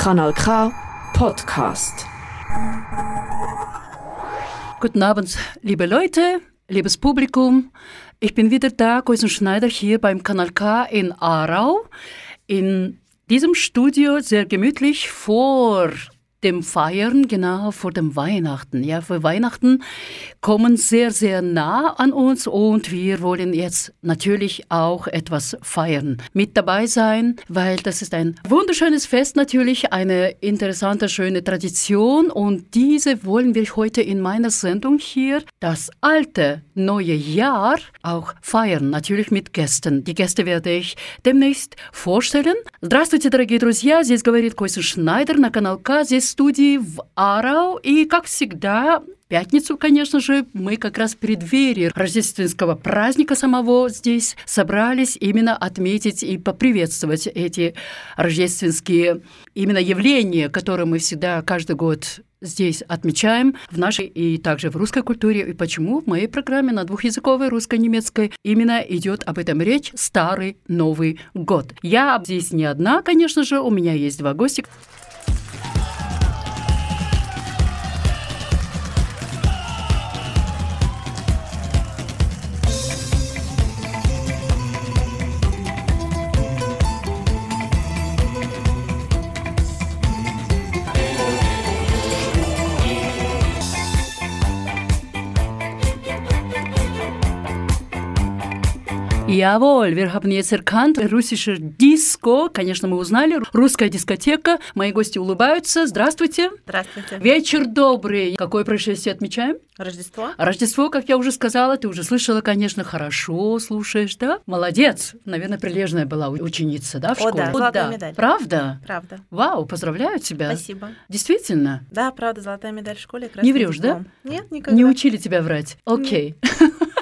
Kanal K Podcast. Guten Abend, liebe Leute, liebes Publikum. Ich bin wieder da, Geusen Schneider, hier beim Kanal K in Aarau. In diesem Studio sehr gemütlich vor dem Feiern, genau vor dem Weihnachten. Ja, für Weihnachten kommen sehr, sehr nah an uns und wir wollen jetzt natürlich auch etwas feiern. Mit dabei sein, weil das ist ein wunderschönes Fest natürlich, eine interessante, schöne Tradition und diese wollen wir heute in meiner Sendung hier, das alte neue Jahr, auch feiern. Natürlich mit Gästen. Die Gäste werde ich demnächst vorstellen. Здравствуйте, дорогие друзья! Здесь говорит Костя Шнайдер на канал К. Здесь студии в Арау. И, как всегда, пятницу, конечно же, мы как раз в преддверии рождественского праздника самого здесь собрались именно отметить и поприветствовать эти рождественские именно явления, которые мы всегда каждый год здесь отмечаем в нашей и также в русской культуре. И почему в моей программе на двухязыковой русско-немецкой именно идет об этом речь «Старый Новый год». Я здесь не одна, конечно же, у меня есть два гостя. Jawohl, wir haben jetzt erkannt, Disco, конечно, мы узнали, русская дискотека. Мои гости улыбаются. Здравствуйте. Здравствуйте. Вечер добрый. Какое происшествие отмечаем? Рождество. Рождество, как я уже сказала, ты уже слышала, конечно, хорошо слушаешь, да? Молодец. Наверное, прилежная была ученица, да, в О, школе? да, золотая медаль. Правда? Правда. Вау, поздравляю тебя. Спасибо. Действительно? Да, правда, золотая медаль в школе. Не врешь, да? Нет, никогда. Не учили тебя врать? Окей.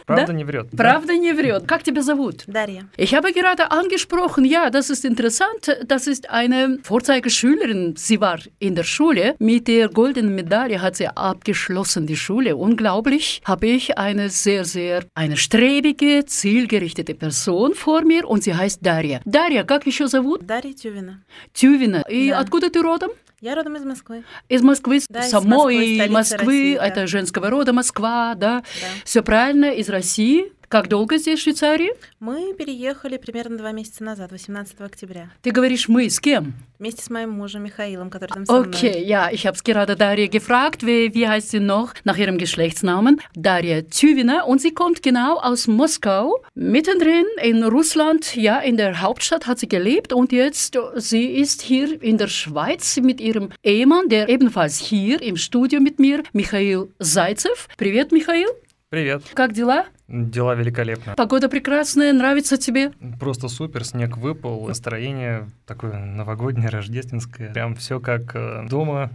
Правда Да? не врет. да? Правда не врет. Как тебя зовут? Дарья. Ich habe gerade angesprochen, ja, das ist interessant. Das ist eine Vorzeigeschülerin. Sie war in der Schule. Mit der goldenen Medaille hat sie abgeschlossen, die Schule. Unglaublich habe ich eine sehr, sehr, eine strebige, zielgerichtete Person vor mir und sie heißt Дарья. Дарья, как еще зовут? Дарья Тювина. Тювина. И Да. откуда ты родом? Я родом из Москвы. Из Москвы, Да, из самой Москвы, столицы Москвы, России, да. это женского рода Москва, да? Да. Все правильно, из России. Как долго здесь, в Швейцарии? Мы переехали примерно два месяца назад, 18 октября. Ты говоришь «мы» с кем? Вместе с моим мужем Михаилом, который там со мной. Okay, ja, ich habe es gerade Daria gefragt, wie, wie heißt sie noch nach ihrem Geschlechtsnamen? Daria Tüvina und sie kommt genau aus Moskau, mittendrin in Russland, ja, in der Hauptstadt hat sie gelebt und jetzt, äh, sie ist hier in der Schweiz mit ihrem Ehemann, der ebenfalls hier im Studio mit mir, Michail Zайцев. Привет, Михаил, Привет. как дела? Дела великолепно. Погода прекрасная, нравится тебе? Просто супер, снег выпал, настроение такое новогоднее, рождественское. Прям все как э, дома.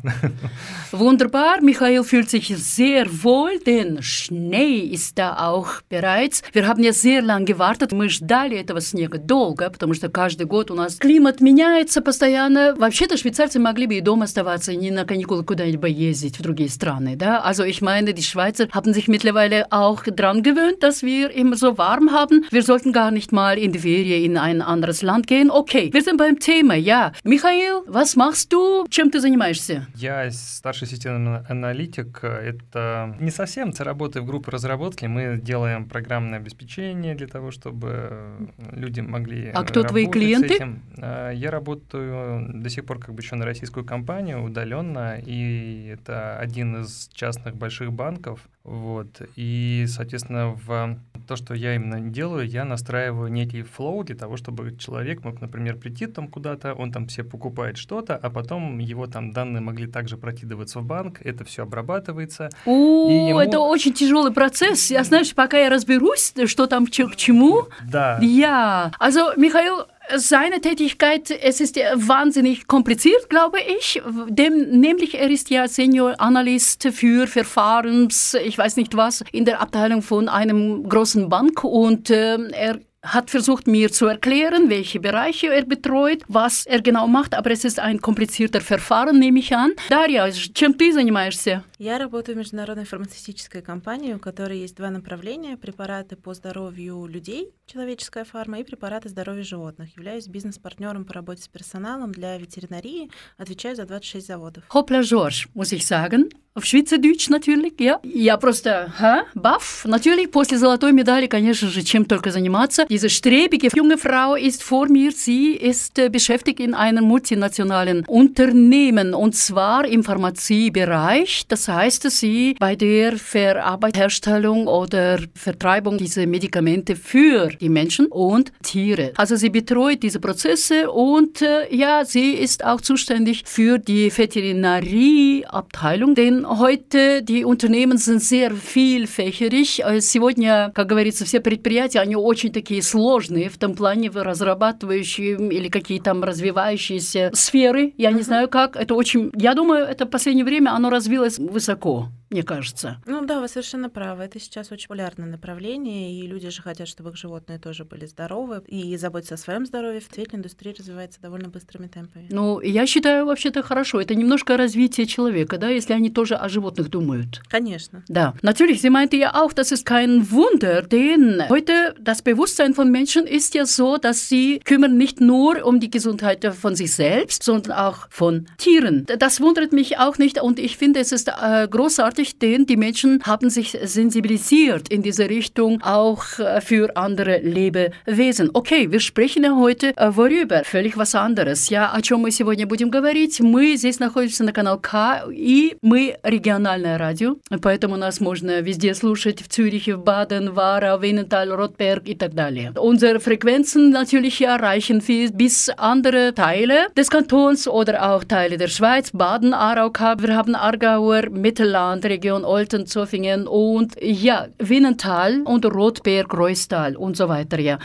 Wunderbar, Michael fühlt sich sehr wohl, denn Schnee ist da auch bereits. Wir haben ja sehr lange gewartet, мы ждали этого снега долго, потому что каждый год у нас климат меняется постоянно. Вообще-то швейцарцы могли бы и дома оставаться, и не на каникулы куда-нибудь ездить в другие страны, да? Also ich meine, die Schweizer haben sich mittlerweile auch dran gewöhnt, dass wir immer so warm haben. Wir sollten gar nicht mal in die Ferien in ein anderes Land gehen. Okay, wir sind beim Thema, ja. Michael, was machst du? Чем ты занимаешься? Я старший системный аналитик. Это не совсем работы в группе разработки. Мы делаем программное обеспечение для того, чтобы люди могли А кто твои клиенты? А, Я работаю до сих пор как бы еще на российскую компанию удаленно, и это один из частных больших банков. Вот. И, соответственно, в то, что я именно делаю, я настраиваю некий флоу для того, чтобы человек мог, например, прийти там куда-то, он там себе покупает что-то, а потом его там данные могли также прокидываться в банк, это все обрабатывается. О, ему- это очень тяжелый процесс. Я знаешь, пока я разберусь, что там к чему. Да. Ja, also Michael, seine Tätigkeit, es ist ja wahnsinnig kompliziert, glaube ich. Dem, nämlich er ist ja Senior Analyst für Verfahrens, ich weiß nicht was, in der Abteilung von einem großen Bank und ähm, er hat versucht mir zu erklären, welche Bereiche er betreut, was er genau macht, aber es ist ein komplizierter Verfahren, nehme ich an. Дарья, чем ты занимаешься? Я работаю в международной фармацевтической компании, у которой есть два направления. Препараты по здоровью людей, человеческая фарма, и препараты здоровья животных. Являюсь бизнес-партнером по работе с персоналом для ветеринарии, отвечаю за 26 заводов. Hoppla George, muss ich sagen. В Schweizerdeutsch natürlich, ja. Я просто, ха, баф. Natürlich, после золотой медали, конечно же, чем только заниматься. Diese strebige junge Frau ist vor mir. Sie ist äh, beschäftigt in einem multinationalen Unternehmen und zwar im Pharmaziebereich. Das heißt, sie bei der Verarbeitung, Herstellung oder Vertreibung dieser Medikamente für die Menschen und Tiere. Also sie betreut diese Prozesse und äh, ja, sie ist auch zuständig für die Veterinarieabteilung, denn heute die Unternehmen sind sehr vielfächerig. Сегодня, как говорится, все предприятия, они очень такие сложные в том плане разрабатывающие или какие там развивающиеся сферы. Я не знаю как. Это очень... Я думаю, это в последнее время оно развилось sacou? Мне кажется. Ну да, вы совершенно правы. Это сейчас очень популярное направление, и люди же хотят, чтобы их животные тоже были здоровы и заботятся о своем здоровье. В цветной индустрии развивается довольно быстрыми темпами. Ну, я считаю, вообще-то хорошо. Это немножко развитие человека, да, если они тоже о животных думают. Конечно. Да. Natürlich, sie meinte ja auch, das ist kein Wunder, denn heute das Bewusstsein von Menschen ist ja so, dass sie kümmern nicht nur um die Gesundheit von sich selbst, sondern auch von Tieren. Das wundert mich auch nicht und ich finde, es ist äh, großartig, großartig, denn die Menschen haben sich sensibilisiert in diese Richtung auch äh, für andere Lebewesen. Okay, wir sprechen ja heute äh, worüber? Völlig was anderes. Ja, о чем мы сегодня будем говорить? Мы здесь находимся на канал К, и мы региональное радио, поэтому нас можно везде слушать, в Зюрихе, в Баден, Вара, Винненталь, Ротberg и так далее. Unsere Frequenzen natürlich erreichen bis andere Teile des Kantons oder auch Teile der Schweiz, Baden, Aarau, Wir haben Aargauer, Mittelland, Region Olten, Zofingen und ja, Winnental und Rotberg, Reustal und so weiter, ja.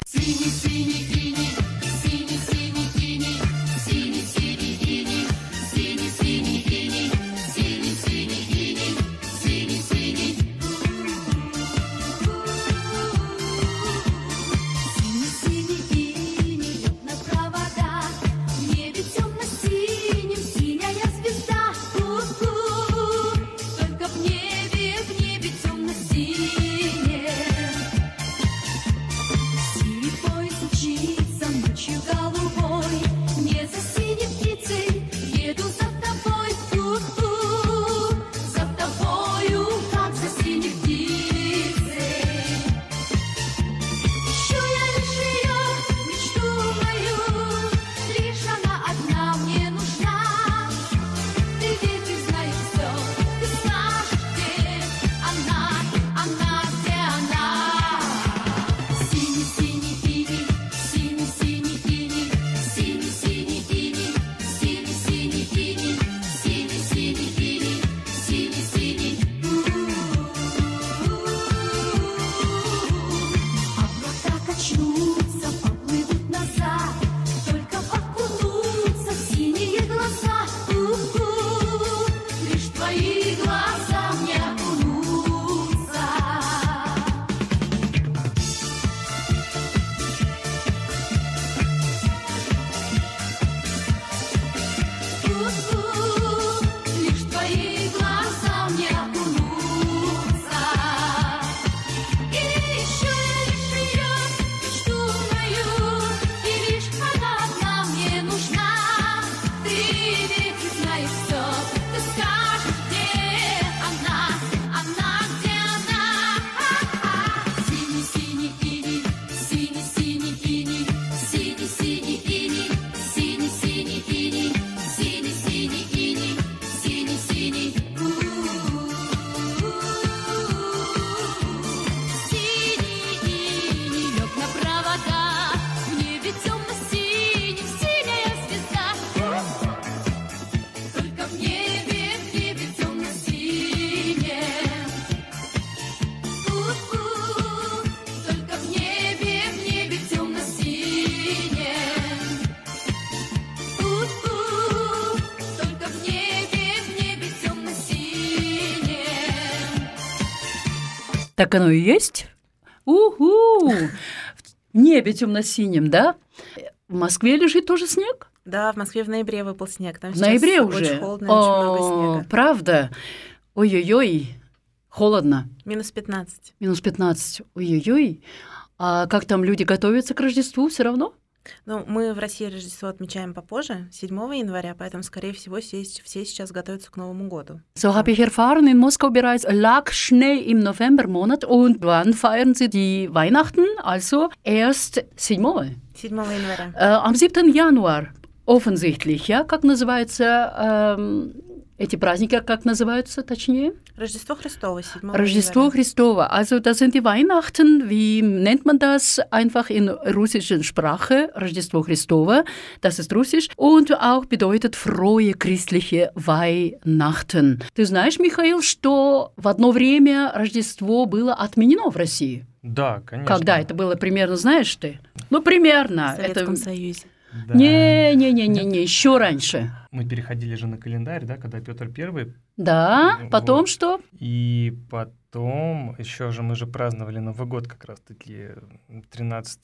Так оно и есть. Уху! В небе темно-синим, да? В Москве лежит тоже снег? Да, в Москве в ноябре выпал снег. Там в ноябре уже? Очень холодно, О, очень много снега. Правда? Ой-ой-ой, холодно. Минус 15. Минус 15. Ой-ой-ой. А как там люди готовятся к Рождеству все равно? Ну, мы в России Рождество отмечаем попозже, 7 января, поэтому, скорее всего, все, все сейчас готовятся к Новому году. So habe ich erfahren, in Moskau bereits lag Schnee im Novembermonat und wann feiern sie die Weihnachten? Also erst 7. 7 января. Äh, am 7. Januar offensichtlich, ja? Как называется ähm, эти праздники, как называются точнее? Рождество Христово, 7 Рождество января. Христово. Also das sind die Weihnachten, wie nennt man das einfach in russischer Sprache? Рождество Христово, das ist russisch und auch bedeutet frohe christliche Weihnachten. Ты знаешь, Михаил, что в одно время Рождество было отменено в России? Да, конечно. Когда это было примерно, знаешь ты? Ну, примерно. В Советском это... Союзе. Да. Не-не-не-не, еще раньше. Мы переходили же на календарь, да, когда Петр Первый, Да, Вот. потом что? и потом еще же мы же праздновали Новый год как раз-таки 13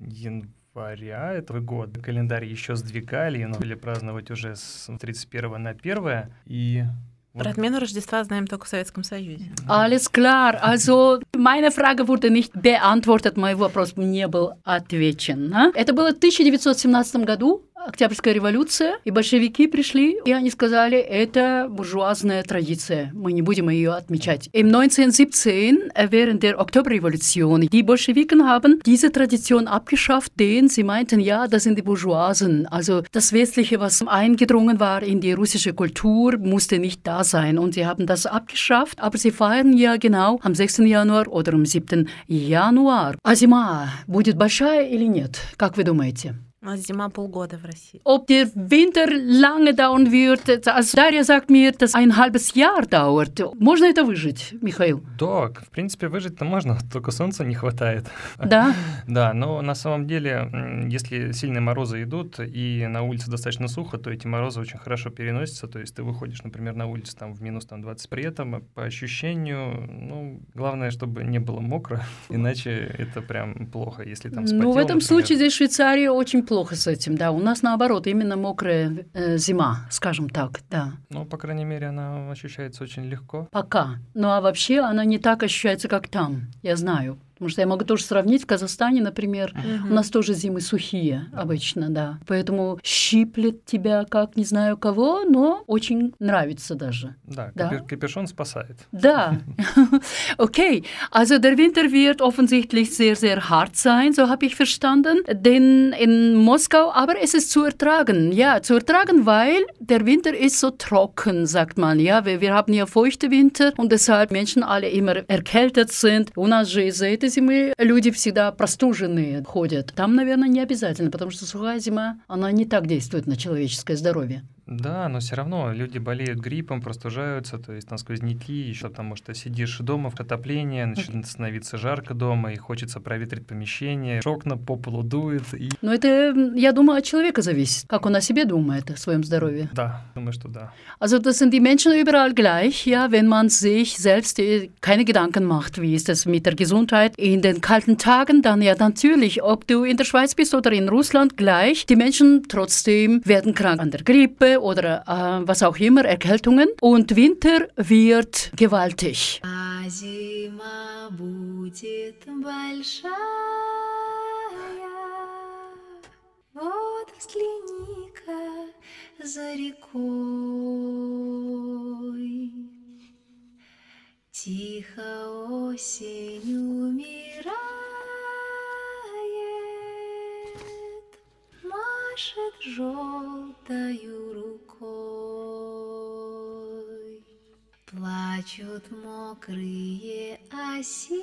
января этого года. Календарь еще сдвигали, и начали праздновать уже с 31 на 1 и Про отмену Рождества знаем только в Советском Союзе. Alles klar. Also, meine Frage wurde nicht beantwortet, мой вопрос не был отвечен. а? Это было в 1917 году, Октябрьская революция, и большевики пришли, и они сказали, это буржуазная традиция, мы не будем ее отмечать. Im 1917, äh, während der Oktoberrevolution, die Bolschewiken haben diese Tradition abgeschafft, denn sie meinten, ja, das sind die Bourgeoisen. Also das Westliche, was eingedrungen war in die russische Kultur, musste nicht da sein. Und sie haben das abgeschafft, aber sie feiern ja genau am 6. Januar oder am 7. Januar. А зима будет большая или нет? Как вы думаете? Нас зима полгода в России. Ob der Winter lange dauern wird, also Дарья sagt mir, dass ein halbes Jahr dauert. Можно это выжить, Михаил? Да, в принципе, выжить-то можно, только солнца не хватает. Да? Да, но на самом деле, если сильные морозы идут и на улице достаточно сухо, то эти морозы очень хорошо переносятся. То есть ты выходишь, например, на улицу там в минус там, 20 при этом, по ощущению, ну, главное, чтобы не было мокро, иначе это прям плохо, если там Ну, в вспотел, этом например. случае здесь Швейцария очень плохо с этим, да. У нас наоборот, именно мокрая э, зима, скажем так, да. Ну, по крайней мере, она ощущается очень легко. Пока. Ну а вообще она не так ощущается, как там, я знаю. Потому что я могу тоже сравнить в Казахстане, например, у нас тоже зимы сухие обычно, да. Поэтому щиплет тебя как не знаю кого, но очень нравится даже. Да, Да. капю- капюшон спасает. Da. Okay, also der Winter wird offensichtlich sehr, sehr hart sein, so habe ich verstanden. Denn in Moskau, aber es ist zu ertragen. Ja, zu ertragen, weil der Winter ist so trocken, sagt man. Ja, wir, wir haben ja feuchte Winter und deshalb Menschen alle immer erkältet sind. У нас же из-за этой зимы люди всегда простуженные ходят. Там, наверное, не обязательно, потому что сухая зима, она не так действует на человеческое здоровье. Да, но все равно люди болеют гриппом, простужаются, то есть там сквозняки, еще потому что сидишь дома в отоплении, начинает становиться жарко дома, и хочется проветрить помещение, окна по полу дует, и Но это, я думаю, от человека зависит, как он о себе думает, о своем здоровье. да, думаю, что да. Also das sind die Menschen überall gleich, ja, wenn man sich selbst äh, keine Gedanken macht, wie ist es mit der Gesundheit in den kalten Tagen, dann ja natürlich, ob du in der Schweiz bist oder in Russland gleich, die Menschen trotzdem werden krank an der Grippe oder äh, was auch immer, Erkältungen und Winter wird gewaltig. А зима будет большая. Вот взгляни-ка за рекой. Тихо осень умирает, машет желтою рукой. Плачут мокрые осины,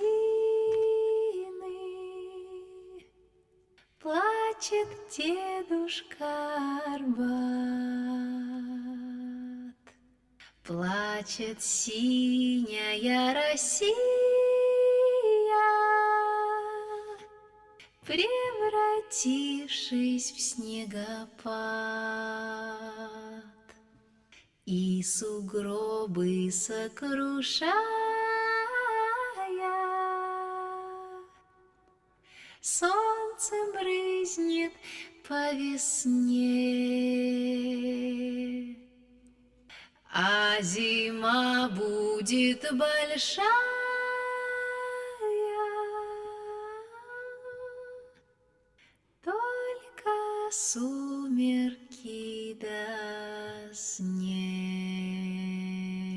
Плачет дедушка Арбат, Плачет синяя Россия, Превратившись в снегопад и сугробы сокрушая, солнце брызнет по весне, а зима будет большая. Сумерки да снег.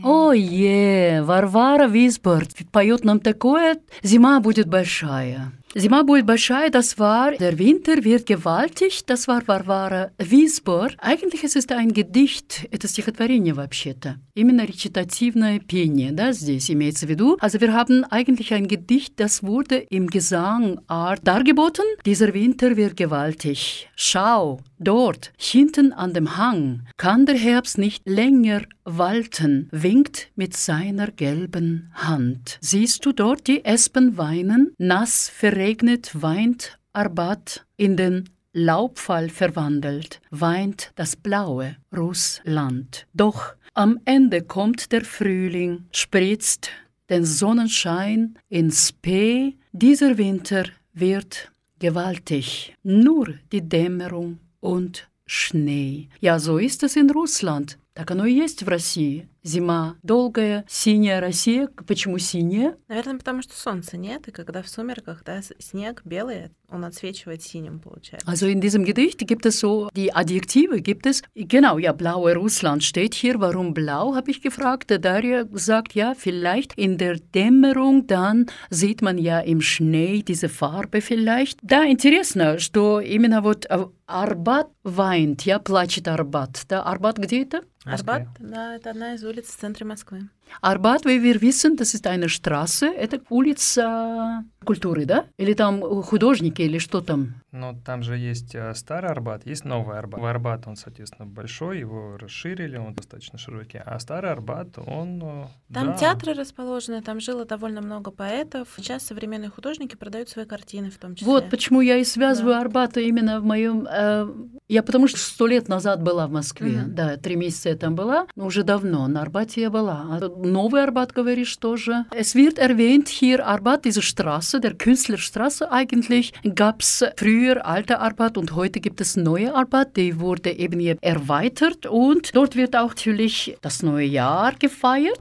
Ой, Варвара Висборд поет нам такое, зима будет большая. Зима будет большая, das war, der Winter wird gewaltig, das war Варвара Висбор. Eigentlich es ist ein Gedicht, это стихотворение вообще-то. Именно речитативное пение, да, здесь имеется в виду. Also wir haben eigentlich ein Gedicht, das wurde im Gesangart dargeboten. Dieser Winter wird gewaltig. Schau, dort, hinten an dem Hang, kann der Herbst nicht länger walten, winkt mit seiner gelben Hand. Siehst du dort die Espen weinen? Nass verregnet weint Arbat in den Laubfall verwandelt, weint das blaue Russland. Doch am Ende kommt der Frühling, spritzt den Sonnenschein ins P. Dieser Winter wird gewaltig. Nur die Dämmerung und Schnee. Ja, so ist es in Russland. Так оно и есть в России. Зима долгая, синяя Россия. Почему синяя? Наверное, потому что солнца нет, и когда в сумерках, да, снег белый, он отсвечивает синим, получается. Also in diesem Gedicht gibt es so die Adjektive, gibt es, genau, ja, blaue Russland steht hier. Warum blau, habe ich gefragt. Der Daria sagt, ja, vielleicht in der Dämmerung, dann sieht man ja im Schnee diese Farbe vielleicht. Да, интересно, что именно вот э, Арбат weint, ja, плачет Арбат. Да, Арбат где это? Арбат, да, это одна из улиц в центре Москвы. Арбат, wissen, das ist eine Straße, это улица культуры, да? Или там художники, или что там? Но там же есть э, старый Арбат, есть новый Арбат. В Арбат он, соответственно, большой, его расширили, он достаточно широкий. А старый Арбат, он... э, Там да, театры расположены, там жило довольно много поэтов. Сейчас современные художники продают свои картины в том числе. Вот почему я и связываю Да. Арбата именно в моем... э, я потому что сто лет назад была в Москве. Мгм. Да, три месяца я там была, но уже давно. На Арбате я была. А тут новый Арбат, говоришь, тоже. Es wird erwähnt hier Arbat, diese Straße, der Künstlerstraße eigentlich, gab es früher alte Arbat und heute gibt es neue Arbat. Die wurde eben hier erweitert und dort wird auch natürlich das neue Jahr gefeiert.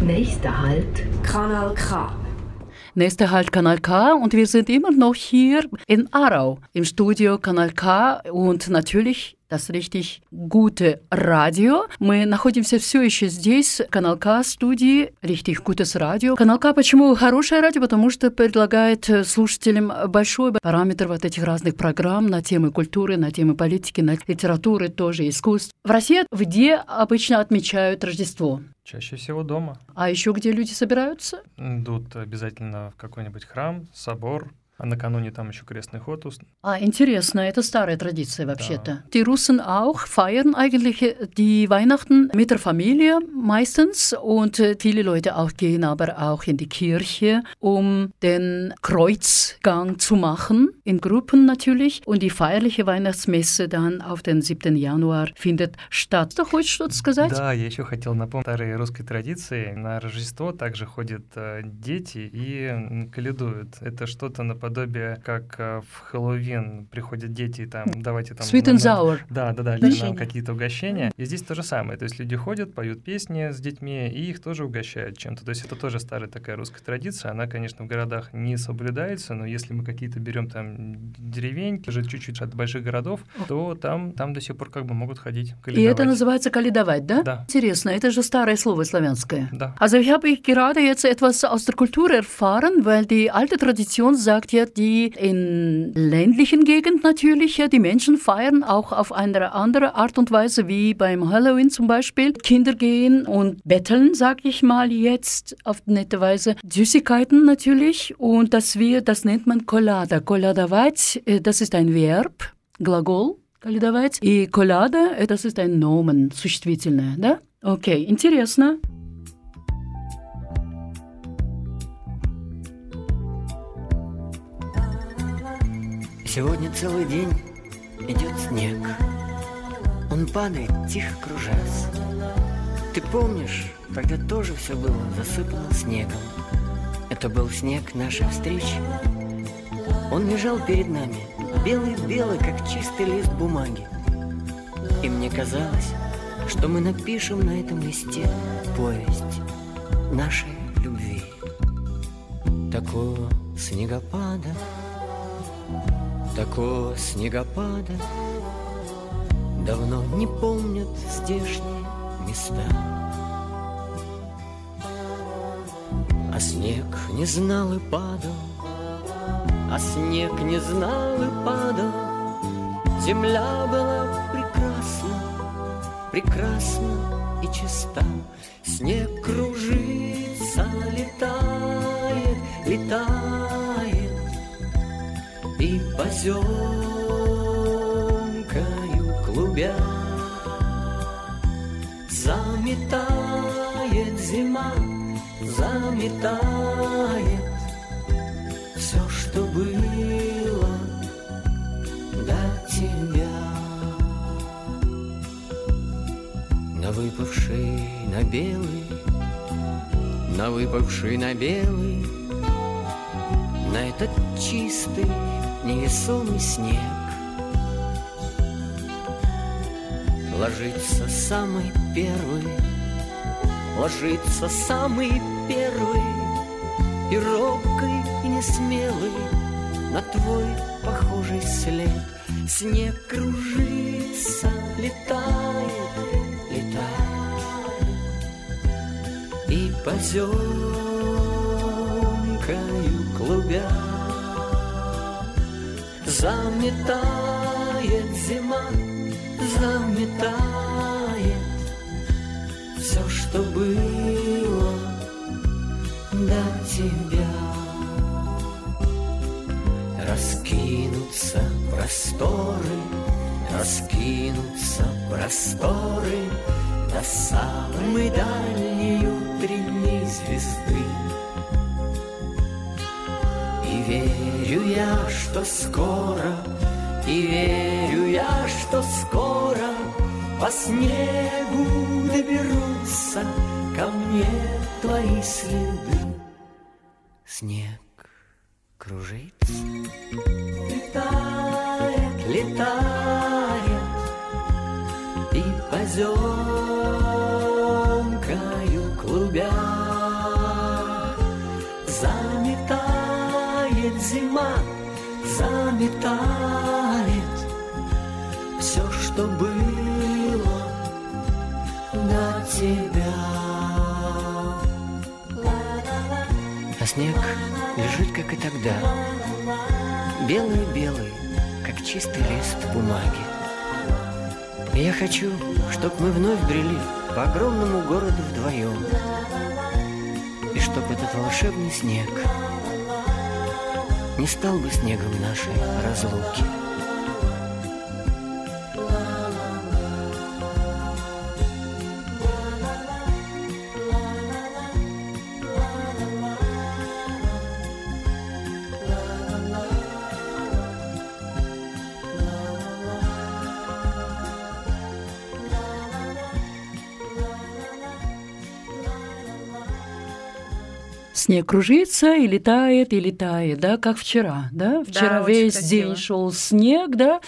Nächster Halt Kanal K. Nächster Halt Kanal K und wir sind immer noch hier in Aarau im Studio Kanal K und natürlich das richtig gute радио. Мы находимся все еще здесь, Канал К студии, richtig gutes радио. Канал К почему хорошее радио? Потому что предлагает э, слушателям большой параметр вот этих разных программ на темы культуры, на темы политики, на литературы, тоже искусств. В России где обычно отмечают Рождество? Чаще всего дома. А еще где люди собираются? Идут обязательно в какой-нибудь храм, собор, а накануне там еще крестный ход. Ah, интересно, это старая традиция вообще-то. Die Russen auch feiern eigentlich äh, die Weihnachten mit der Familie meistens und äh, viele Leute auch gehen aber auch in die Kirche, um den Kreuzgang zu machen, in Gruppen natürlich. Und die feierliche Weihnachtsmesse dann auf den 7. Januar findet statt. Du хочешь что-то сказать? Да, я еще хотел напомнить старой русской традиции. На Рождество также ходят э, дети и каледуют. Это что-то наподобие, как э, в Хэллоуин приходят дети и там давайте там... Sweet and sour. Да, да, да, или нам какие-то угощения. И здесь то же самое. То есть люди ходят, поют песни с детьми, и их тоже угощают чем-то. То есть это тоже старая такая русская традиция. Она, конечно, в городах не соблюдается, но если мы какие-то берем там деревеньки, уже чуть-чуть от больших городов, то там, там до сих пор как бы могут ходить. И это называется каледовать, да? Да. Интересно, это же старое слово славянское. Да. Also ich habe gerade jetzt etwas aus der Kultur erfahren, weil die alte Tradition sagt ja, die in ländlichen Gegend natürlich, ja, die Menschen feiern auch auf eine andere Art und Weise, wie beim Halloween zum Beispiel. Kinder gehen und betteln, sag ich mal jetzt, auf nette Weise. Süßigkeiten natürlich und das wir, das nennt man Kolada. Koladовать, äh, das ist ein Verb, Gлагол. Колядовать. И коляда, э, das ist ein Nomen, существительное, да? Окей, интересно. Сегодня целый день идет снег. Он падает, тихо кружась. Ты помнишь, тогда тоже все было засыпано снегом. Это был снег нашей встречи. Он лежал перед нами, белый-белый, как чистый лист бумаги. И мне казалось, что мы напишем на этом листе повесть нашей любви. Такого снегопада, такого снегопада Давно не помнят здешние места. А снег не знал и падал, а снег не знал и падал. Земля была прекрасна, прекрасна и чиста. Снег кружится, летает, летает и поземкою клубя заметает зима, заметает все, что было до тебя. На выпавший на белый, на выпавший на белый, на этот чистый невесомый снег. Ложится самый первый, ложится самый первый И робкий, и несмелый на твой похожий след. Снег кружится, летает, летает И поземкою клубя Заметает зима, заметает Все, что было до тебя. Раскинутся просторы, раскинутся просторы До самой дальней утренней звезды. И верю я, что скоро, и верю я, что скоро По снегу доберутся ко мне твои следы. Снег кружится, летает, летает И поземкою заметает Все, что было до тебя. А снег лежит, как и тогда Белый-белый, как чистый лист бумаги. И я хочу, чтоб мы вновь брели По огромному городу вдвоем И чтоб этот волшебный снег Не стал бы снегом нашей разлуки Снег кружится и летает, и летает, да, как вчера, да? Вчера очень весь день шел снег, да?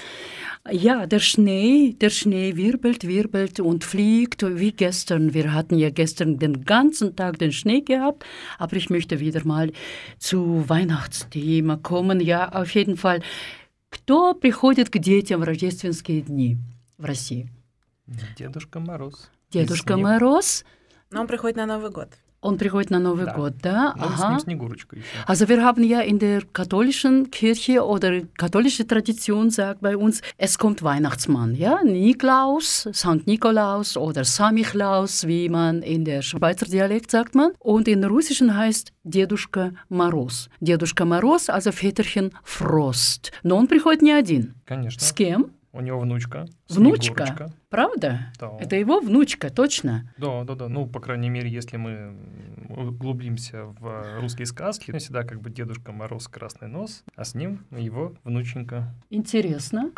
Ja, der Schnee, der Schnee wirbelt, wirbelt und fliegt wie gestern. Wir hatten ja gestern den ganzen Tag den Schnee gehabt, aber ich möchte wieder mal zu Weihnachtsthema kommen. Ja, auf jeden Fall. Кто приходит к детям в рождественские дни в России? Дедушка Мороз. Дедушка. Мороз, Но он приходит на Новый год. он приходит на Новый Да. год, да? Ну, с ним Снегурочка еще. Also wir haben ja in der katholischen Kirche oder katholische Tradition sagt bei uns, es kommt Weihnachtsmann, ja, Niklaus, Sankt Nikolaus oder Samichlaus, wie man in der Schweizer Dialekt sagt man. Und in russischen heißt Дедушка Мороз. Дедушка Мороз, also Väterchen Frost. Но он приходит не один. Конечно. С кем? У него внучка. Внучка. Снегурочка. Правда? Да. Это его внучка, точно. Да, да, да. Ну, по крайней мере, если мы углубимся в русские сказки, всегда как бы Дедушка Мороз красный нос, а с ним его внученька. Интересно.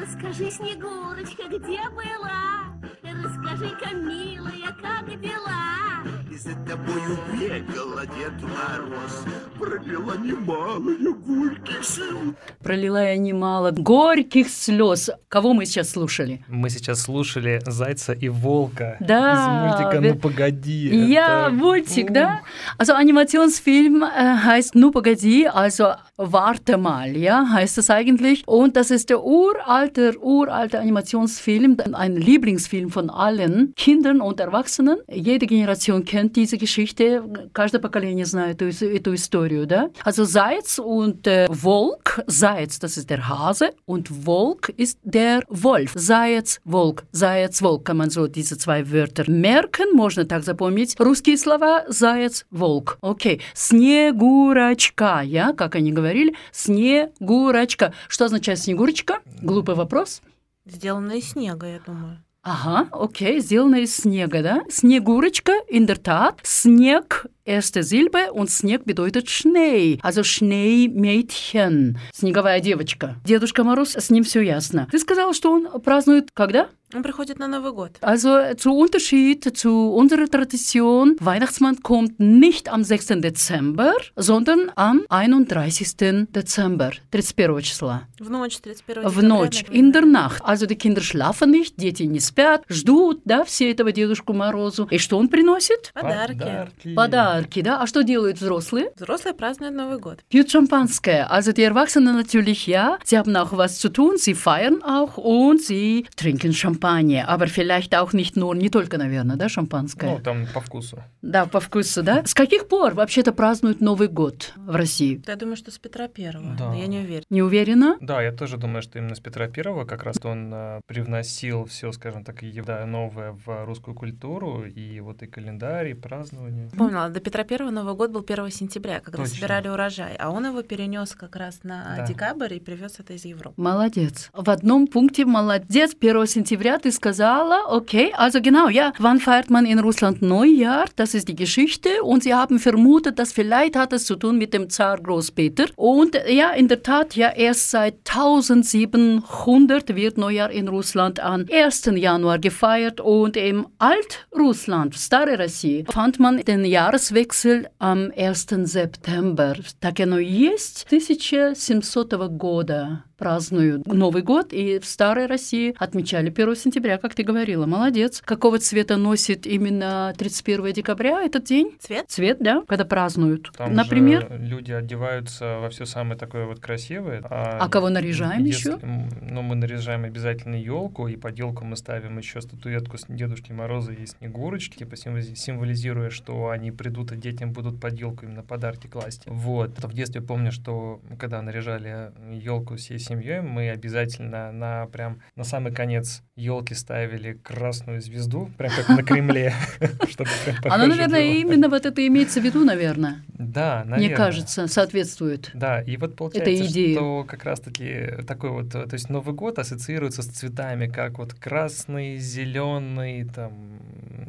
Расскажи, Снегурочка, где была? Скажи-ка, милая, как дела? И за тобою бегала Дед Мороз, Пролила немалые горьких слез. Пролила я немало горьких слез. Кого мы сейчас слушали? Мы сейчас слушали «Зайца и волка» Да, из мультика «Ну погоди». Ja, Это, Multig, м, da? Also Animationsfilm heißt Nu Pagadi, also Warte mal, ja, heißt das eigentlich. Und das ist der uralte, uralte Animationsfilm, ein Lieblingsfilm von allen Kindern und Erwachsenen. Jede Generation kennt diese Geschichte, каждое поколение знает эту, эту историю, да? Also Zayz und äh, Volk, Zayz, das ist der Hase und Volk ist der Wolf. Zayz, Volk, Zayz, Volk, kann man so diese zwei Wörter merken, можно так запомнить. Русские слова Заяц, Волк. Окей. Снегурочка, я, как они говорили, Снегурочка. Что означает Снегурочка? Глупый вопрос. Сделано из снега, я думаю. Ага, окей, сделано из снега, да? Снегурочка, Tat. Снег, erste Silbe, und Снег bedeutet Schnee. Also Schneemädchen, снеговая девочка. Дедушка Мороз, с ним все ясно. Ты сказала, что он празднует когда? Он приходит на Новый год. Also zu Unterschied zu unserer Tradition, Weihnachtsmann kommt nicht am 6. Dezember, sondern am 31. Dezember, 31 числа. В ночь 31 В ночь, in der Nacht. Also die Kinder schlafen nicht, дети не спят, ждут, да, все этого Дедушку Морозу. И что он приносит? Подарки. Подарки. Подарки, да? А что делают взрослые? Взрослые празднуют Новый год. Pьют шампанское. Also die Erwachsenen natürlich ja. Sie haben auch was zu tun, sie feiern auch und sie trinken Champagner. Aber vielleicht auch nicht nur, не только, наверное, да, шампанское. Ну, там по вкусу. Да, по вкусу, да? С каких пор вообще-то празднуют Новый год в России? Я думаю, что с Петра Первого. Да. но Я не уверена. Не уверена? Да, я тоже думаю, что именно с Петра Первого как раз он а, привносил все, скажем так, и, да, новое в русскую культуру, и вот и календарь, и празднование. Вспомнила, до Петра Первого Новый год был 1 сентября, когда Точно. собирали урожай, а он его перенес как раз на Да. декабрь и привез это из Европы. Молодец. В одном пункте молодец. 1 сентября ты сказала, okay, also genau, ja, wann feiert man in Russland Neujahr? Das ist die Geschichte. Und sie haben vermutet, dass vielleicht hat es zu tun mit dem Zar Großpeter. Und äh, ja, in der Tat, ja, erst seit 1700 wird Neujahr in Russland am 1. Januar gefeiert. Und im Altrussland, Stare России, fand man den Jahreswechsel am 1. September. Так оно и есть. 1700 года празднуют Новый год, и в Старой России отмечали 1 сентября, как ты говорила. Молодец. Какого цвета носит именно 31 декабря этот день? Цвет? Цвет, да, когда празднуют. Там Например, же люди одеваются во все самое такое вот красивое. а кого наряжаем если- еще? Ну, мы наряжаем обязательно елку, и под елку мы ставим еще статуэтку с Дедушки Мороза и Снегурочки, типа символи- символизируя, что они придут, и детям будут под елку именно подарки класть. Вот. В детстве помню, что когда наряжали елку всей семьей, мы обязательно на прям на самый конец елки ставили красную звезду, прям как на Кремле, чтобы прям похоже наверное, именно вот это имеется в виду, наверное. Да, Мне наверное. кажется, соответствует. Да, и вот получается, что как раз-таки такой вот, то есть Новый год ассоциируется с цветами, как вот красный, зеленый, там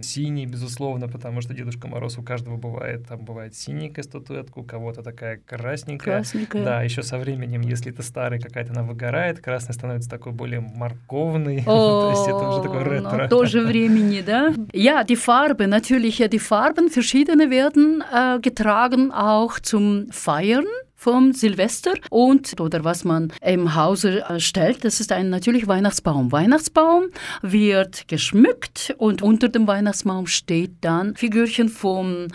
синий, безусловно, потому что Дедушка Мороз у каждого бывает, там бывает синенькая статуэтка, у кого-то такая красненькая. Красненькая. Да, еще со временем, если это старый, какая-то она выгорает, красный становится такой более морковный, то есть это уже такой Oh, ретро. noch тоже времени, да? Ja, die Farbe, natürlich, ja, die Farben, verschiedene werden äh, getragen auch zum Feiern vom Silvester und oder was man im Hause äh, stellt, das ist ein natürlich Weihnachtsbaum. Weihnachtsbaum wird geschmückt und unter dem Weihnachtsbaum steht dann Figürchen vom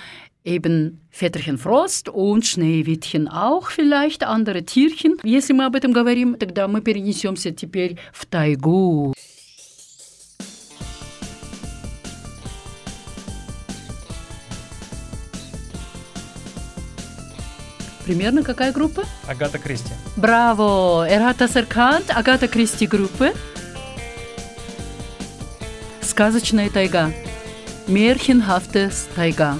eben Väterchen Frost und Schneewittchen auch vielleicht, andere Tierchen. Если мы об этом говорим, тогда мы перенесемся теперь в тайгу. Примерно какая группа? Агата Кристи. Браво! Das erkannt. Агата Кристи группы. Сказочная тайга. Märchenhaftes тайга.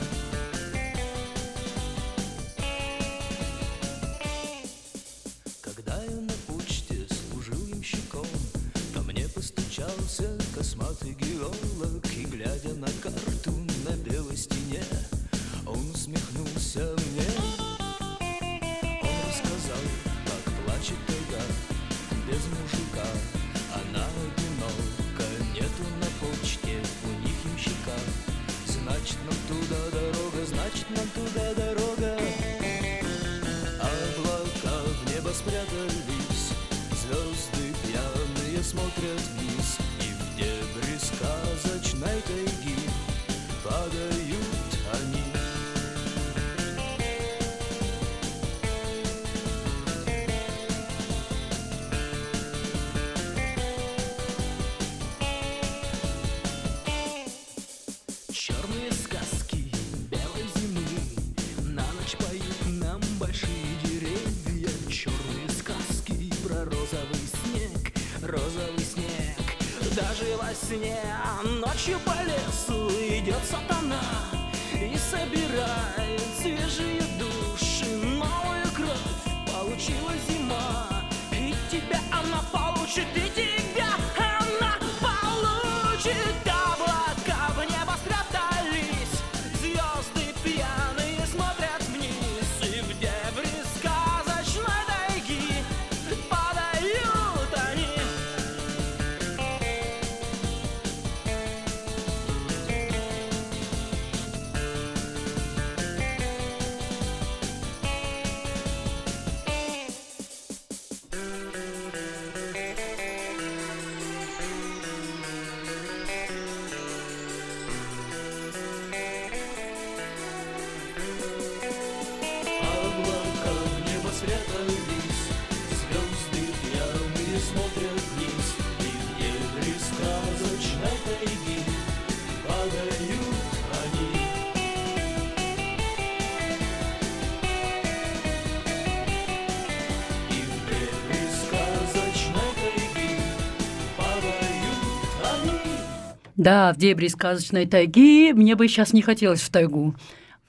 Да, в дебри сказочной тайги. Мне бы сейчас не хотелось в тайгу.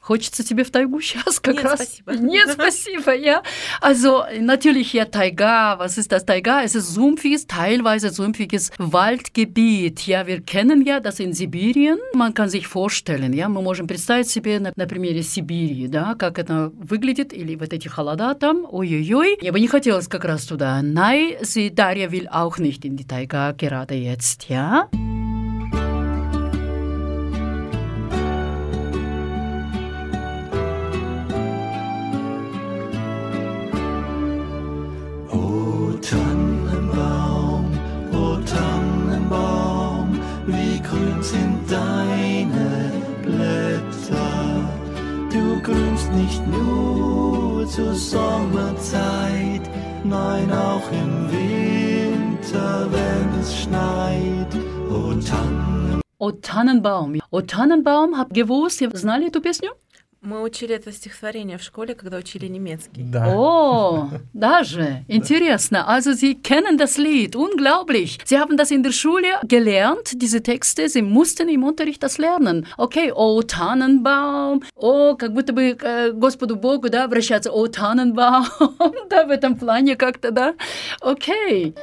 Хочется тебе в тайгу сейчас как Нет, раз? спасибо. Нет, спасибо, ja. Also natürlich hier Taiga. Was ist das Taiga? Es ist sumpfiges, teilweise sumpfiges Waldgebiet. Ja, wir kennen ja das in Sibirien. Man kann sich vorstellen, ja, мы можем представить себе на, на примере Сибири, да, как это выглядит, или вот эти холода там, ой-ой-ой. Я бы не хотелось как раз туда. Nein, sie, Daria will auch nicht in die Taiga gerade jetzt, ja. grünst nicht nur zur Sommerzeit, nein auch im Winter, wenn es schneit. O Tannenbaum. О Tannenbaum. О Tannenbaum, hab gewusst, ihr знали эту песню? Мы учили это стихотворение в школе, когда учили немецкий. Да. Oh, даже. Интересно. Also Sie kennen das Lied. Unglaublich. Sie haben das in der Schule gelernt, diese Texte. Sie mussten im Unterricht das lernen. Okay, о Tannenbaum. О, как будто бы к Господу Богу, да, обращаться. О Tannenbaum. да, в этом плане как-то, да. Окей.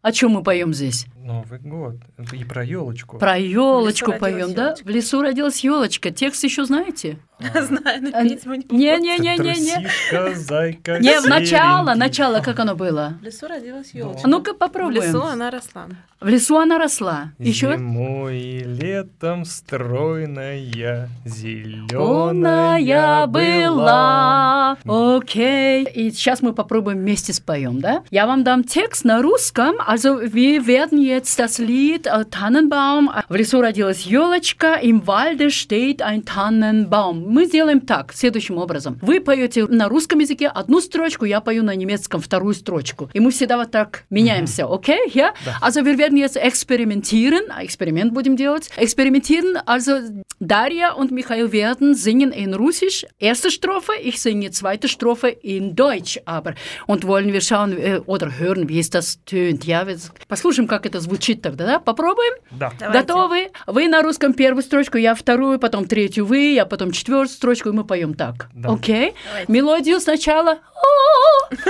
О чем мы поем здесь? Новый год. И про елочку. Про елочку поем, да? ёлочка. В лесу родилась елочка. Текст еще знаете? Знаю, но петь мы не Не-не-не-не-не. Зайка, Не, в начало, начало, как оно было? В лесу родилась Ну. елочка. А ну-ка В попробуем. лесу она росла. В лесу она росла. Еще? Зимой и летом стройная, зеленая была. Окей. И сейчас мы попробуем вместе споем, да? Я вам дам текст на русском. Also wir werden jetzt das Lied äh, Tannenbaum. В лесу родилась елочка, im Walde steht ein Tannenbaum. Мы сделаем так, следующим образом. Вы поете на русском языке одну строчку, я пою на немецком вторую строчку. И мы всегда вот так меняемся, окей? Ja? Also wir werden jetzt experimentieren. Experiment будем делать. Experimentieren. Also Daria und Michael werden singen in Russisch. Erste Strophe, ich singe zweite Strophe in Deutsch. Aber und wollen wir schauen äh, oder hören, wie es das tönt. Ja, послушаем, как это звучит тогда. Да? Попробуем? Да. Давайте. Готовы? Вы на русском первую строчку, я вторую, потом третью вы, я потом четвертую строчку, и мы поем так. Да. Окей? Давайте. Мелодию сначала.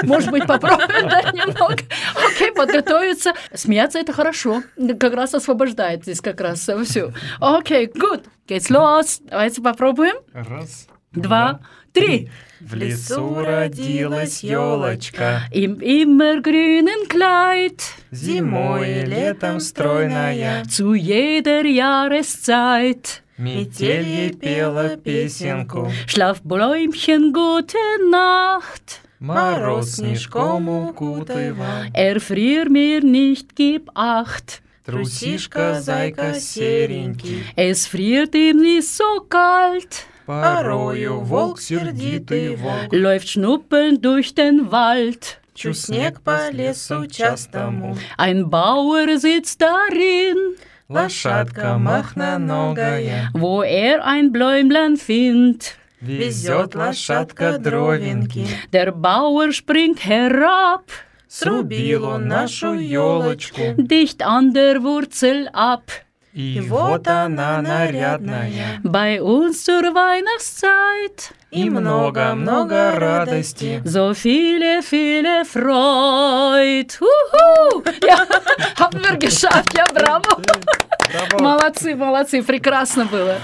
Может быть, попробуем, да, немного. Окей, подготовиться. Смеяться это хорошо. Как раз освобождает здесь как раз все. Окей, good. Geht's los. Давайте попробуем. Раз, Два, три. В лесу родилась елочка, Im immergrünen Kleid, зимой и летом стройная. zu jeder Jahreszeit. Метель ей пела песенку, Schlaf, Bläumchen, gute Nacht. мороз снежком укутывал. Erfrier mir nicht, gib acht. Трусишка, зайка серенький, Es friert ihm nicht so kalt. Порою волк сердитый волк. Läuft schnuppelnd durch den Wald. Чу снег по лесу частому, Ein Bauer sitzt darin, Лошадка махноногая, wo er ein Bläumlein findet. везет лошадка дровинки. Der Bauer springt herab, Срубил он нашу елочку, dicht an der Wurzel ab. И вот она нарядная. Bei uns zur Weihnachtszeit И много-много радости. so viele, viele Freud. Huhu! Ja, haben wir geschafft, браво! Браво! Молодцы, молодцы, прекрасно было.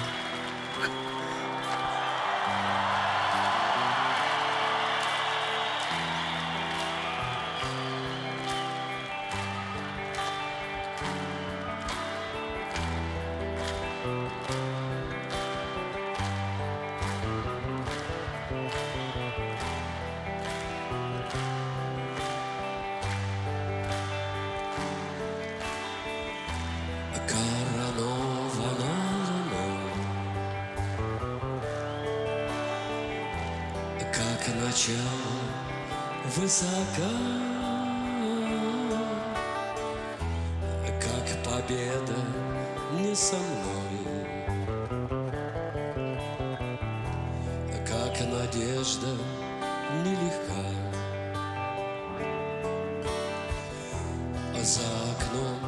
За окном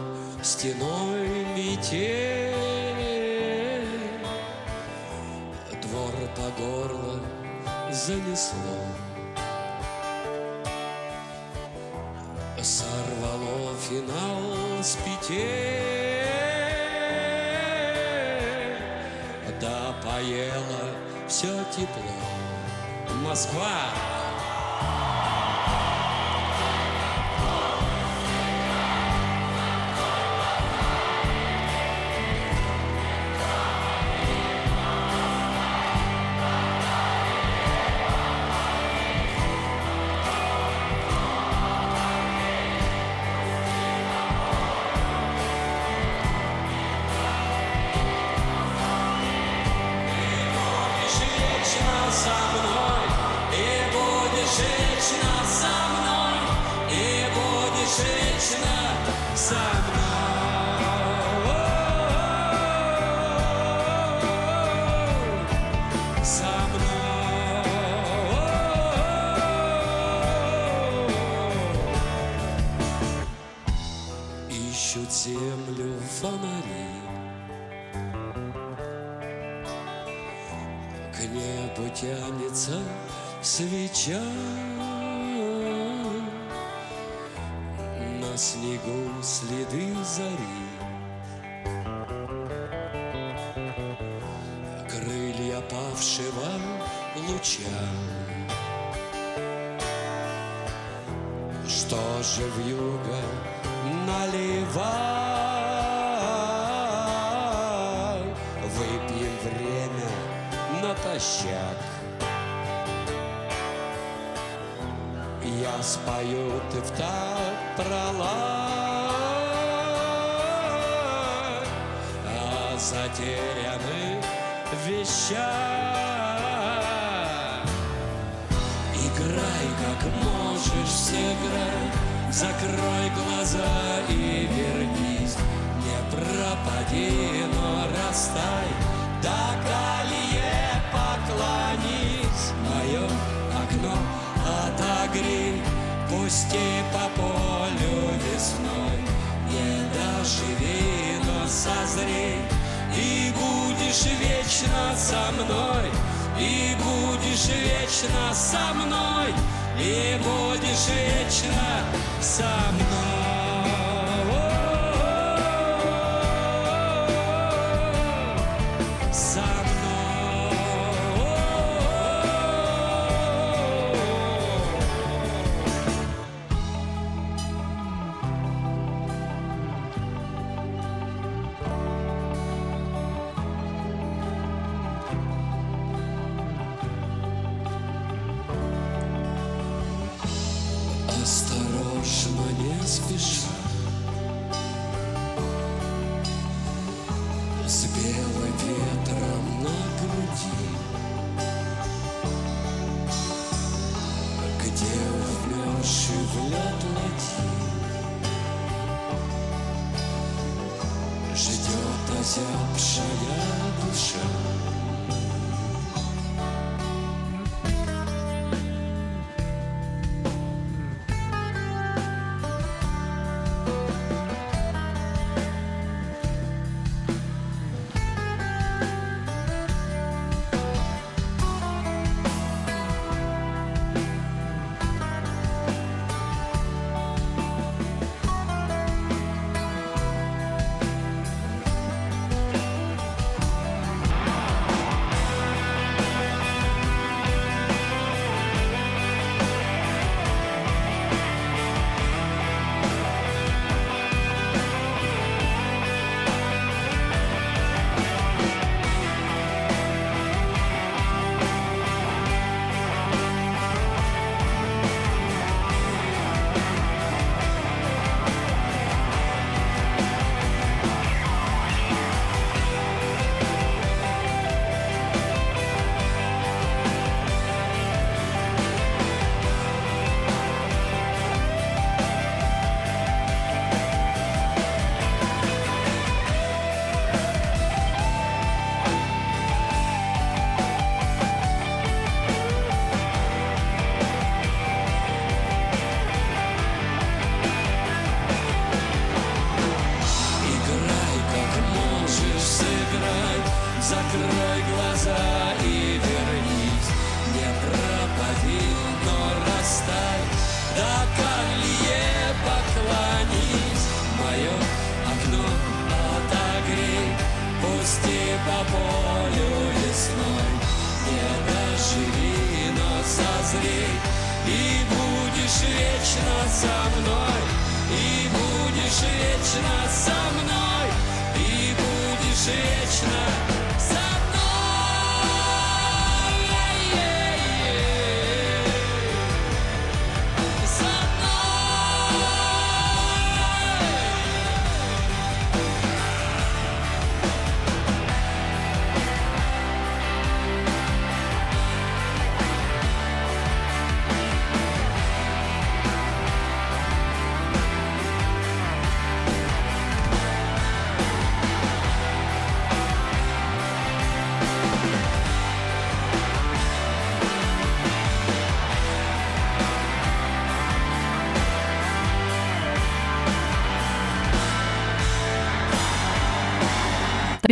стеной метель, Двор по горло занесло. Сорвало финал с петель, Да поело все тепло. Москва! Ты в пролай, о затерянных вещах. Играй, как можешь, сыграй, закрой глаза и вернись. Не пропади, но растай, до созрей, и будешь вечно со мной, и будешь вечно со мной, и будешь вечно со мной. Полю лесной Не доживи, но созрей И будешь вечно со мной И будешь вечно со мной И будешь вечно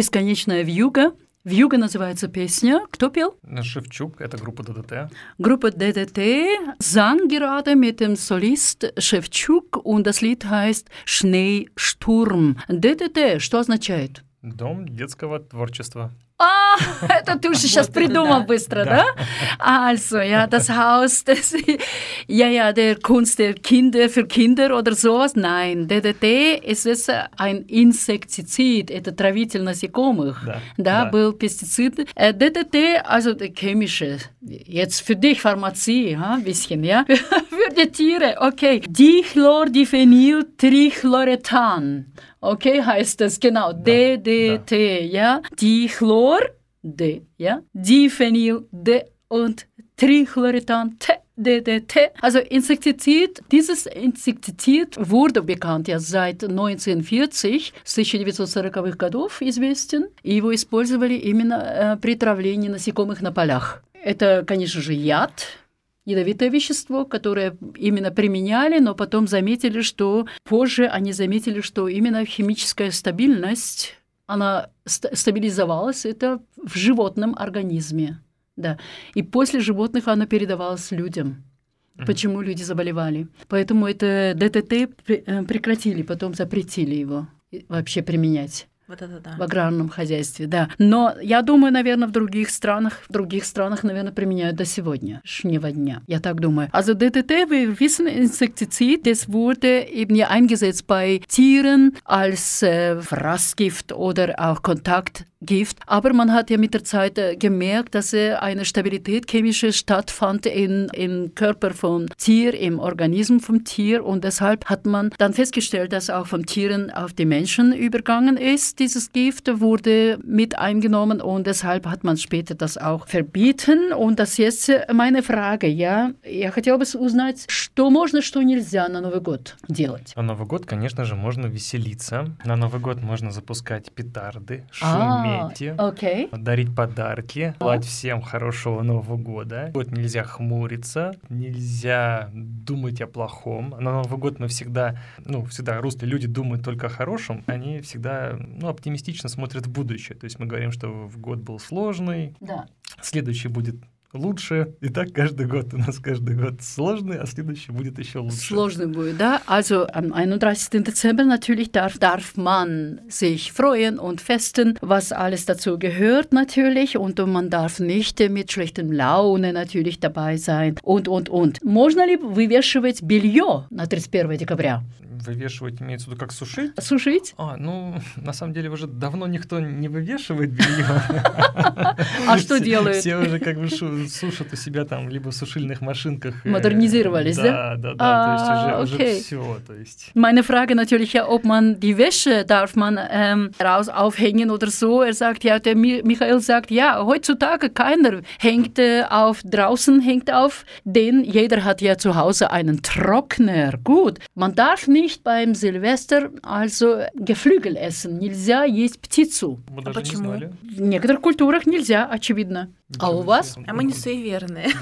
Бесконечная вьюга. Вьюга называется песня. Кто пел? Шевчук, это группа ДДТ. Группа DDT sang gerade mit dem Solist Шевчук, und das Lied heißt Schneesturm. DDT, что означает? Дом детского творчества. А, это ты уже сейчас Вот это придумал да. быстро, да? Also, ja, das Haus des, ja, ja, der Kunst der Kinder für Kinder oder sowas. Nein, DDT es ist ein Insektizid, это травитель насекомых. Да, Да, да. был Pestizid. Äh, DDT, also der chemische, jetzt für dich Pharmazie, ha, ein bisschen, ja? für die Tiere, okay. Dichlordiphenyltrichloretan. Okay, heißt das genau. DDT, ja. Dichlor, D, ja. Diphenyl, D und Trichloretan, T. DDT. Also Insektizid, dieses Insektizid wurde bekannt ja seit 1940, с 1940-х годов известен, и его использовали именно э, при травлении насекомых на полях. Это, конечно же, яд, ядовитое вещество, которое именно применяли, но потом заметили, что позже они заметили, что именно химическая стабильность, она ст- стабилизовалась, это в животном организме. Да. И после животных оно передавалось людям. Почему люди заболевали. Поэтому это ДТТ э, прекратили, потом запретили его и- вообще применять Вот это да. в аграрном хозяйстве, да. Но я думаю, наверное, в других странах, в других странах, наверное, применяют до сегодня, шнего дня. Я так думаю. Also DDT, wir wissen, Insektizid, das wurde eben eingesetzt bei Tieren als äh, Fraßgift oder auch Kontakt Gift. Aber man hat ja mit der Zeit äh, gemerkt, dass äh, eine Stabilität chemische stattfand in, im Körper vom Tier, im Organismus vom Tier. Und deshalb hat man dann festgestellt, dass auch von Tieren auf die Menschen übergangen ist. Dieses Gift wurde mit eingenommen und deshalb hat man später das auch verbieten. Und das jetzt meine Frage, ja. Я хотела бы узнать, что можно, что нельзя на Новый год делать. На Новый год, конечно же, можно веселиться. На Новый год можно запускать петарды, А, Шуметь, окей. дарить подарки, желать всем хорошего Нового года. Вот нельзя хмуриться, нельзя думать о плохом. На Новый год мы всегда, ну, всегда русские люди думают только о хорошем, они всегда, ну, оптимистично смотрят в будущее. То есть мы говорим, что в год был сложный, Да. следующий будет лучше. И так каждый год у нас каждый год сложный, а следующий будет еще лучше. Сложно будет, да? Also am 31. Dezember natürlich darf, darf man sich freuen und festen, was alles dazu gehört natürlich. Und man darf nicht mit schlechtem Laune natürlich dabei sein und, und, und. Можно ли вывешивать белье на 31 декабря? Вывешивать имеется в виду как сушить? Сушить? А, ну, на самом деле уже давно никто не вывешивает белье. А что делают? Все уже как бы сушат у себя там либо в сушильных машинках. э, Модернизировались, Да, да? да, да. А, То есть уже все. То есть Meine Frage natürlich ob man die Wäsche darf man ähm, raus aufhängen oder so. Er sagt ja, der Mi Michael sagt ja, heutzutage keiner hängt äh, auf draußen hängt auf, denn jeder hat ja zu Hause einen Trockner. Gut, man darf nicht beim Silvester also Geflügel essen. Nельзя есть птицу. мы А даже не почему? знали. В некоторых культурах нельзя, очевидно. А у вас? А мы не суеверные.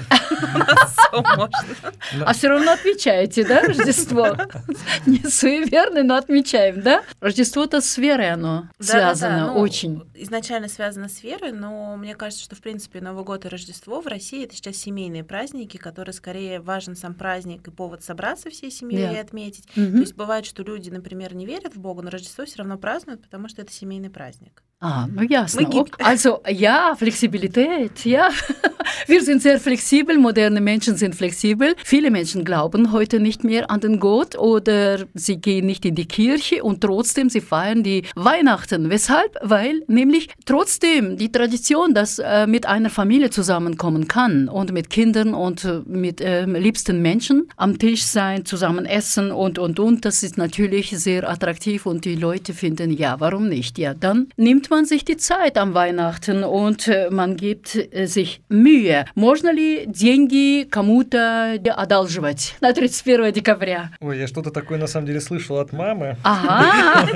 А все равно отмечаете, да, Рождество? Не суеверны, но отмечаем, да? Рождество-то с верой оно связано ну, очень. Изначально связано с верой, но мне кажется, что, в принципе, Новый год и Рождество в России — это сейчас семейные праздники, которые скорее важен сам праздник и повод собраться всей семьей и отметить. То есть бывает, что люди, например, не верят в Бога, но Рождество все равно празднуют, потому что это семейный праздник. Ah, ja, Okay. Also ja, Flexibilität, ja. Wir sind sehr flexibel, moderne Menschen sind flexibel. Viele Menschen glauben heute nicht mehr an den Gott oder sie gehen nicht in die Kirche und trotzdem sie feiern die Weihnachten. Weshalb? Weil nämlich trotzdem die Tradition, dass äh, mit einer Familie zusammenkommen kann und mit Kindern und äh, mit äh, liebsten Menschen am Tisch sein, zusammen essen und und und, das ist natürlich sehr attraktiv und die Leute finden, ja, warum nicht? Ja, dann nimmt man sich die Zeit am Weihnachten und äh, man gibt äh, sich Mühe. Можно ли деньги кому-то одалживать на 31 декабря? Ой, я что-то такое на самом деле слышал от мамы. Ага,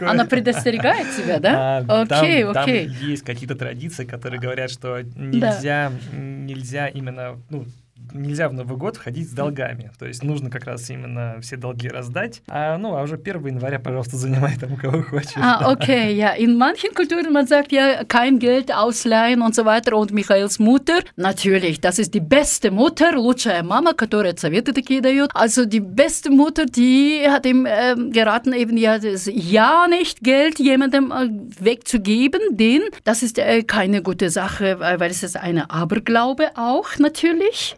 она предостерегает тебя, да? А, Окей, окей. есть какие-то традиции, которые говорят, что нельзя, нельзя именно, ну, нельзя в Новый год входить с долгами. То есть нужно как раз именно все долги раздать. А, ну, а уже 1 января, пожалуйста, занимай там, у кого хочешь. Ah, okay, ja. In manchen Kulturen, man sagt ja, kein Geld ausleihen und so weiter. Und Michaels Mutter, natürlich, das ist die beste Mutter, лучшая мама, которая Советы такие дает. Also die beste Mutter, die hat ihm ähm, geraten, eben ja, das ja nicht Geld jemandem äh, wegzugeben, denn das ist äh, keine gute Sache, weil weil es ist eine Aberglaube auch natürlich.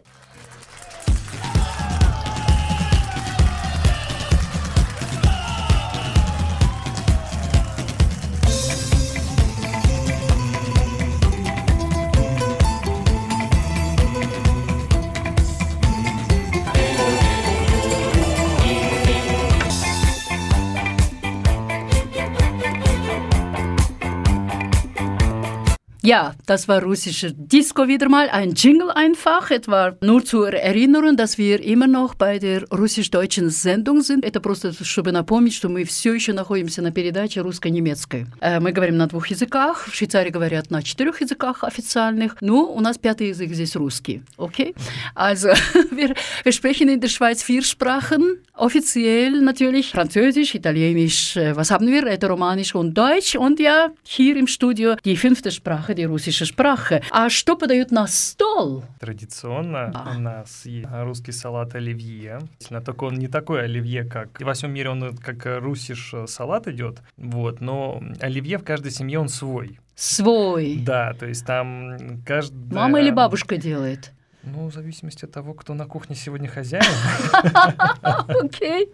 Ja, das war russische Disco wieder mal. Ein Jingle einfach. Etwa nur zur Erinnerung, dass wir immer noch bei der руссийско-deutschen Sendung sind. Это просто, чтобы напомнить, что мы все еще находимся на передаче русско-немецкой. Э, Мы говорим на двух языках. В Швейцарии говорят на четырех языках официальных. Ну, у нас пятый язык здесь русский. Okay? Also, wir, wir sprechen in der Schweiz vier Sprachen. Offiziell natürlich Französisch, Italienisch, äh, was haben wir? Это Romanisch und Deutsch. Und ja, hier im Studio die fünfte Sprache, russische Sprache. А что подают на стол? Традиционно Да. у нас есть русский салат оливье. Действительно, Только он не такой оливье, как во всем мире он как русиш салат идет. Вот, но оливье в каждой семье он свой. Свой. Да, то есть там каждая... Мама или бабушка делает? Ну, в зависимости от того, кто на кухне сегодня хозяин. Окей.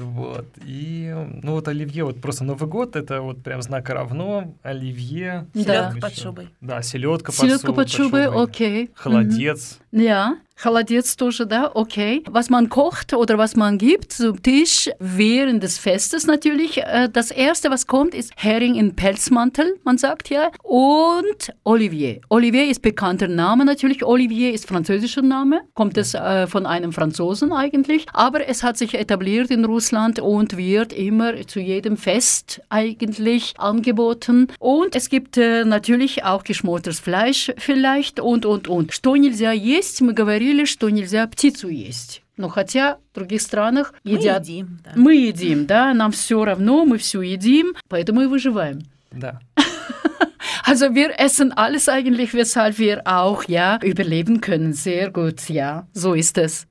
Вот. И, ну, вот оливье, вот просто Новый год, это вот прям знак равно. Оливье. Селедка под шубой. Да, селедка под Селедка су- под шубой, окей. Холодец. Ja, Холодец тоже, да, okay. Was man kocht oder was man gibt zum Tisch während des Festes natürlich. Äh, Das erste, was kommt, ist Hering in Pelzmantel, man sagt ja. Und Olivier. Olivier ist bekannter Name natürlich. Olivier ist französischer Name. Kommt es äh, von einem Franzosen eigentlich. Aber es hat sich etabliert in Russland und wird immer zu jedem Fest eigentlich angeboten. Und es gibt äh, natürlich auch geschmortes Fleisch vielleicht und, und, und. Что нельзя есть? Мы говорили, что нельзя птицу есть. Но хотя в других странах Мы едят. едим, да. Мы едим, да, нам все равно, мы все едим, поэтому и выживаем. Да. Also wir essen alles eigentlich, weshalb wir auch ja überleben können. Sehr gut, ja, so ist es.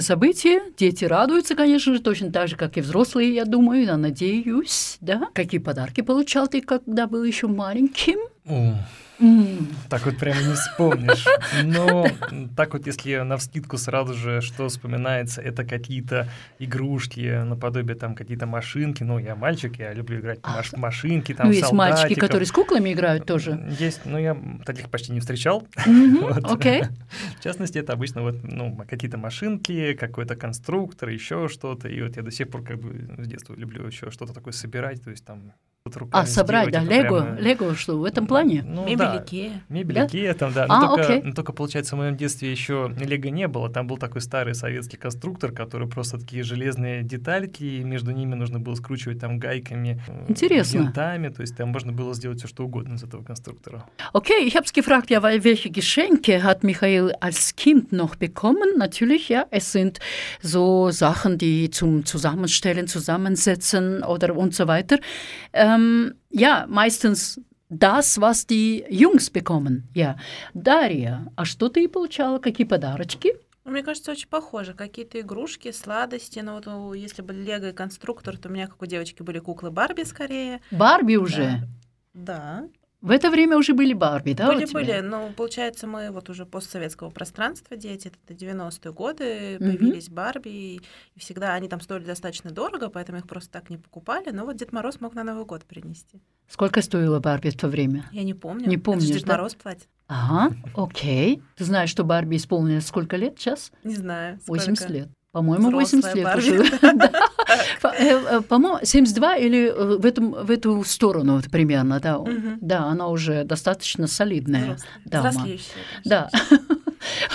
Прекрасное событие. Дети радуются, конечно же, точно так же, как и взрослые, я думаю, я надеюсь, да? Какие подарки получал ты, когда был еще маленьким? О, Так вот прямо не вспомнишь. Но так вот, если на вскидку сразу же, что вспоминается, это какие-то игрушки, наподобие там какие-то машинки. Ну, я мальчик, я люблю играть в маш- машинки, там Ну, есть мальчики, которые с куклами играют тоже. Есть, но я таких почти не встречал. Окей. В частности, это обычно вот, ну, какие-то машинки, какой-то конструктор, еще что-то. И вот я до сих пор как бы с детства люблю еще что-то такое собирать, то есть там руками А, собрать, да, Лего, прямо- Лего, что, в этом плане? Ну, Мебель да. Икея. Мебель Да? Икея там, да. А, но, только, окей. но только, получается, в моем детстве еще Лего не было. Там был такой старый советский конструктор, который просто такие железные детальки, и между ними нужно было скручивать там гайками, э, Интересно. винтами. То есть там можно было сделать все, что угодно из этого конструктора. Okay, ich habe es gefragt, ja, weil welche Geschenke hat Michael als Kind noch bekommen? Natürlich, ja, es sind so Sachen, die zum Zusammenstellen, Zusammensetzen oder und so weiter. Ähm, ja, meistens das, was die Jungs bekommen. Ja. Дарья, а что ты получала? Какие подарочки? Ну, Мне кажется, очень похоже. Какие-то игрушки, сладости. Ну, вот если бы Лего и конструктор, то у меня, как у девочки, были куклы Барби скорее. Барби уже. Да. В это время уже были Барби, да? были, были. Но получается, мы вот уже постсоветского пространства дети, это 90-е годы, Мгм. появились Барби, и всегда они там стоили достаточно дорого, поэтому их просто так не покупали. Но вот Дед Мороз мог на Новый год принести. Сколько стоила Барби в то время? Я не помню. Не помнишь, Дед да? Мороз платит. Ага, окей. Ты знаешь, что Барби исполнилось сколько лет сейчас? Не знаю. 80 сколько. лет. По-моему, 80 Взрослая лет Барби. уже. Э, э, По-моему, 72 или э, в, этом, в эту сторону вот примерно, да. Да, она уже достаточно солидная дама. Да.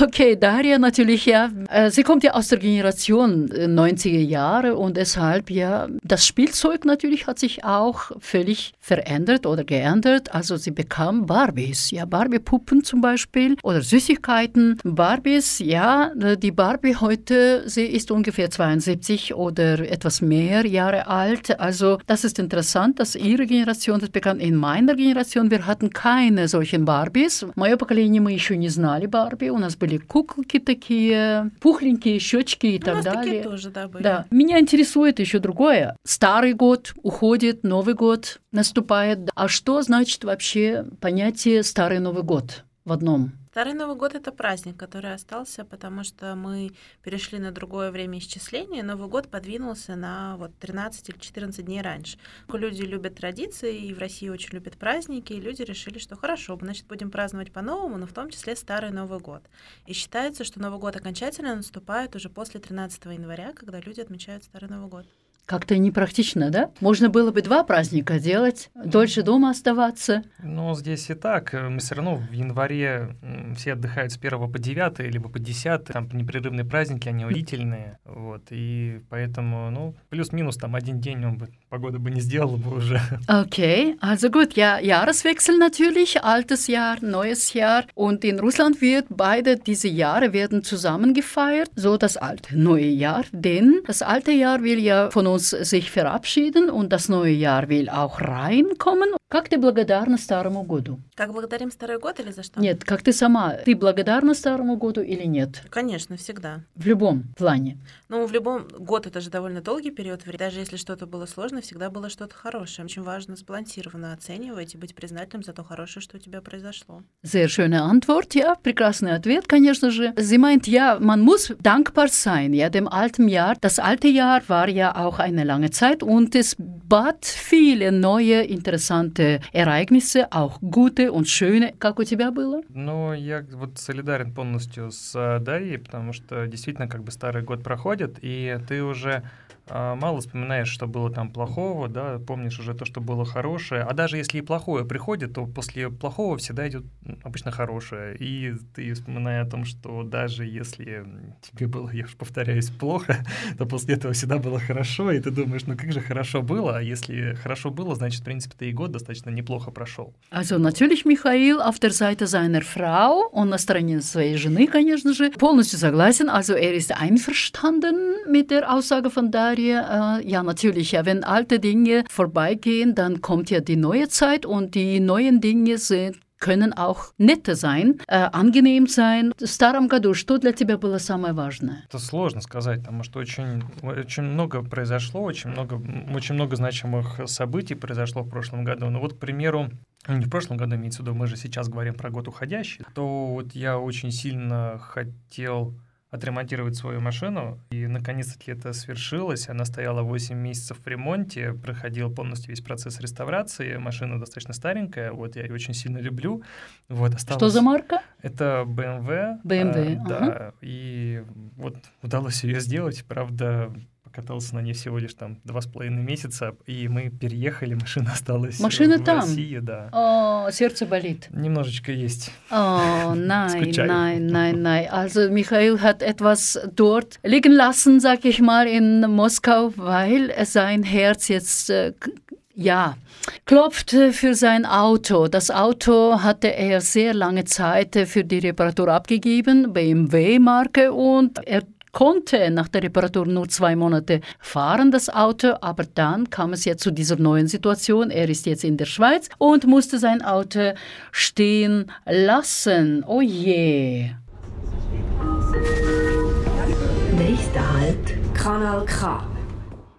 Okay, Daria natürlich, ja. Äh, Sie kommt ja aus der Generation äh, 90er Jahre und deshalb, ja, das Spielzeug natürlich hat sich auch völlig verändert oder geändert. Also sie bekam Barbies, ja, Barbie-Puppen zum Beispiel oder Süßigkeiten. Barbies, ja, äh, die Barbie heute, sie ist ungefähr 72 oder etwas mehr Jahre alt. Also das ist interessant, dass ihre Generation das bekam. In meiner Generation, wir hatten keine solchen Барбис. Мое поколение мы еще не знали Барби. У нас были куколки такие, пухленькие, щечки и У так нас такие далее. тоже, да, были. Да. Меня интересует еще другое. Старый год уходит, Новый год наступает. А что значит вообще понятие Старый Новый год в одном? Старый Новый год это праздник, который остался, потому что мы перешли на другое время исчисления. Новый год подвинулся на вот 13 или 14 дней раньше. Люди любят традиции, и в России очень любят праздники, и люди решили, что хорошо, значит, будем праздновать по-новому, но в том числе Старый Новый год. И считается, что Новый год окончательно наступает уже после 13 января, когда люди отмечают Старый Новый год. Как-то непрактично, да? Можно было бы два праздника делать, дольше дома оставаться. Ну, здесь и так. Мы все равно в январе все отдыхают с 1 по 9, либо по 10. Там непрерывные праздники, они удивительные. Вот. И поэтому, ну, плюс-минус там один день он бы, погода бы не сделала бы уже. Okay, also gut, ja, Jahreswechsel natürlich, altes Jahr, neues Jahr. Und in Russland wird beide diese Jahre werden zusammen gefeiert, so das alte neue Jahr. Denn das alte Jahr will ja von uns sich verabschieden und das neue Jahr will auch reinkommen. Как ты благодарна Старому году? Как благодарим Старый год или за что? Нет, как ты сама, ты благодарна Старому году или нет? Конечно, всегда. В любом плане. Ну, в любом год это же довольно долгий период времени. Даже если что-то было сложно, всегда было что-то хорошее. Очень важно сбалансированно оценивать и быть признательным за то хорошее, что у тебя произошло. Sehr schöne Antwort, ja, прекрасный ответ, конечно же. Sie meint, ja, man muss dankbar sein, ja, dem alten Jahr. Das alte Jahr war ja auch eine lange Zeit und es bat viele neue, interessante Ereignisse, auch gute und schöne. Как у тебя было? Ну, я вот солидарен полностью с э, Дарьей, потому что действительно как бы старый год проходит, и ты уже мало вспоминаешь, что было там плохого, да, помнишь уже то, что было хорошее. А даже если и плохое приходит, то после плохого всегда идет обычно хорошее. И ты вспоминая о том, что даже если тебе было, я уж повторяюсь, плохо, то после этого всегда было хорошо, и ты думаешь, ну как же хорошо было, а если хорошо было, значит, в принципе, ты и год достаточно неплохо прошел. Also natürlich auf der Seite seiner Frau und на стороне своей жены, конечно же, полностью согласен. Also er ist einverstanden mit der Aussage von Daria. Äh, ja, natürlich, ja, wenn alte Dinge vorbeigehen, dann kommt ja die neue Zeit und die neuen Dinge sind können auch nette sein, äh, angenehm sein. В старом году что для тебя было самое важное? Это сложно сказать, потому что очень, очень много произошло, очень много, очень много значимых событий произошло в прошлом году. Ну вот, к примеру, ну, не в прошлом году, имеется в виду, мы же сейчас говорим про год уходящий, то вот я очень сильно хотел отремонтировать свою машину. И наконец-таки это свершилось. Она стояла 8 месяцев в ремонте, проходил полностью весь процесс реставрации. Машина достаточно старенькая, вот я ее очень сильно люблю. Вот, осталось... Что за марка? Это BMW. BMW, а, Да, и вот удалось ее сделать. Правда, катался на ней всего лишь там два с половиной месяца, и мы переехали, машина осталась Машина в там? России, да. О, сердце болит. Немножечко есть. Oh, nein, nein, nein, nein. Also Michael hat etwas dort liegen lassen, sag ich mal, in Moskau, weil sein Herz jetzt, äh, ja, klopft äh, für sein Auto. Das Auto hatte er sehr lange Zeit äh, für die Reparatur abgegeben, BMW-Marke, und er konnte nach der Reparatur nur zwei Monate fahren, das Auto, aber dann kam es ja zu dieser neuen Situation. Er ist jetzt in der Schweiz und musste sein Auto stehen lassen. Oh je. Nächster Halt, Kanal K.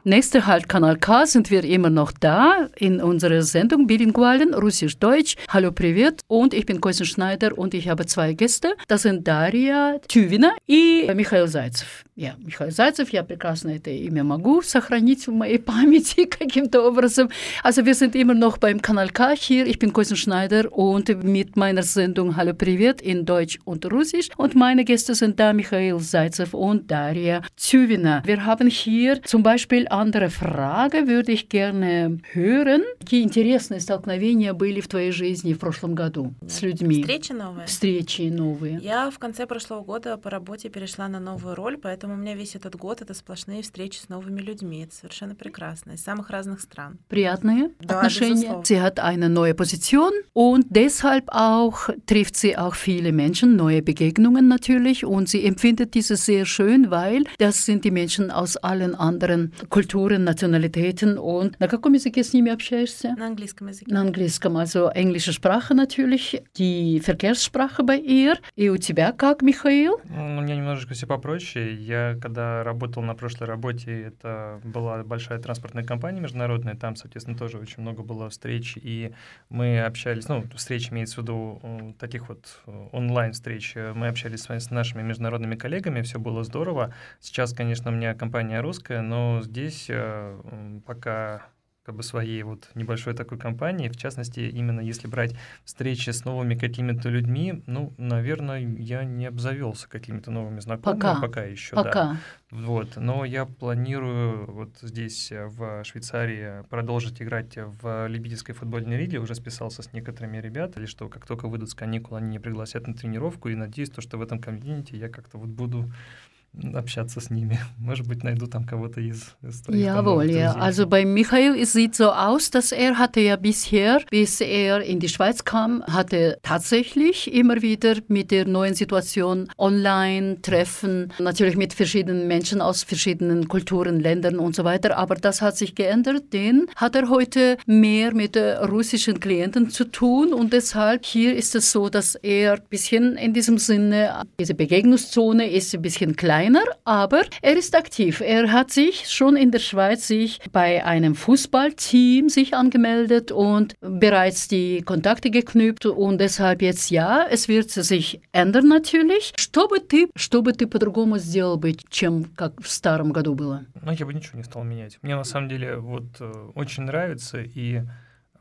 Nächster Halt Kanal K sind wir immer noch da in unserer Sendung Bilingualen Russisch-Deutsch. Hallo, Privet. Und ich bin Kosin Schneider und ich habe zwei Gäste. Das sind Daria Tüvina und Michael Seitz. Я, Михаил Зайцев, я прекрасно это имя могу сохранить в моей памяти каким-то образом. Also wir sind immer noch beim Kanal K hier. Ich bin Koisen Schneider und mit meiner Sendung Hallo, привет in Deutsch und Russisch. Und meine Gäste sind da Michael Zaytsev und Daria Tювина. Wir haben hier zum Beispiel andere Frage, würde ich gerne hören. Какие интересные столкновения были в твоей жизни в прошлом году с людьми? Встреча новая. Встречи новые. Я в конце прошлого года по работе перешла на новую роль, поэтому у меня весь этот год это сплошные встречи с новыми людьми. Это совершенно прекрасно. Из самых разных стран. Приятные Да, Отношения. безусловно. Sie hat eine neue Position und deshalb auch trifft sie auch viele Menschen, neue Begegnungen natürlich und sie empfindet dieses sehr schön, weil das sind die Menschen aus allen anderen Kulturen, Nationalitäten und на каком языке с ними общаешься? На английском языке. На английском, also englische Sprache natürlich, die Verkehrssprache bei ihr. И у тебя как, Михаил? Ну, У меня немножечко все попроще. Я когда работал на прошлой работе, это была большая транспортная компания международная, там, соответственно, тоже очень много было встреч, и мы общались, ну, встречи имеется в виду таких вот э, онлайн-встреч, мы общались с, с нашими международными коллегами, все было здорово. Сейчас, конечно, у меня компания русская, но здесь э, пока как бы своей вот небольшой такой компании, в частности, именно если брать встречи с новыми какими-то людьми, ну, наверное, я не обзавелся какими-то новыми знакомыми Пока. пока еще, да. Пока. Вот, но я планирую вот здесь, э, в Швейцарии, продолжить играть в любительской футбольной лиге. Уже списался с некоторыми ребятами, что как только выйдут с каникул, они меня пригласят на тренировку. И надеюсь, то, что в этом комьюнити я как-то вот буду общаться с ними. Может быть, найду там кого-то из, из твоих там Jawohl, новых ja. друзей. Also bei Michael es sieht so aus, dass er hatte ja bisher, bis er in die Schweiz kam, hatte tatsächlich immer wieder mit der neuen Situation online Treffen, natürlich mit verschiedenen Menschen aus verschiedenen Kulturen, Ländern und so weiter. Aber das hat sich geändert, denn hat er heute mehr mit äh, russischen Klienten zu tun und deshalb hier ist es so, dass er ein bisschen in diesem Sinne, diese Begegnungszone ist ein bisschen kleiner, aber er ist aktiv. Er hat sich schon in der Schweiz sich bei einem Fußballteam sich angemeldet und bereits die Kontakte geknüpft und deshalb jetzt ja, es wird sich ändern natürlich. Что бы ты, что бы ты по-другому сделал бы, чем как в старом году было? Ну, я бы ничего не стал менять. Мне на самом деле вот э, очень нравится, и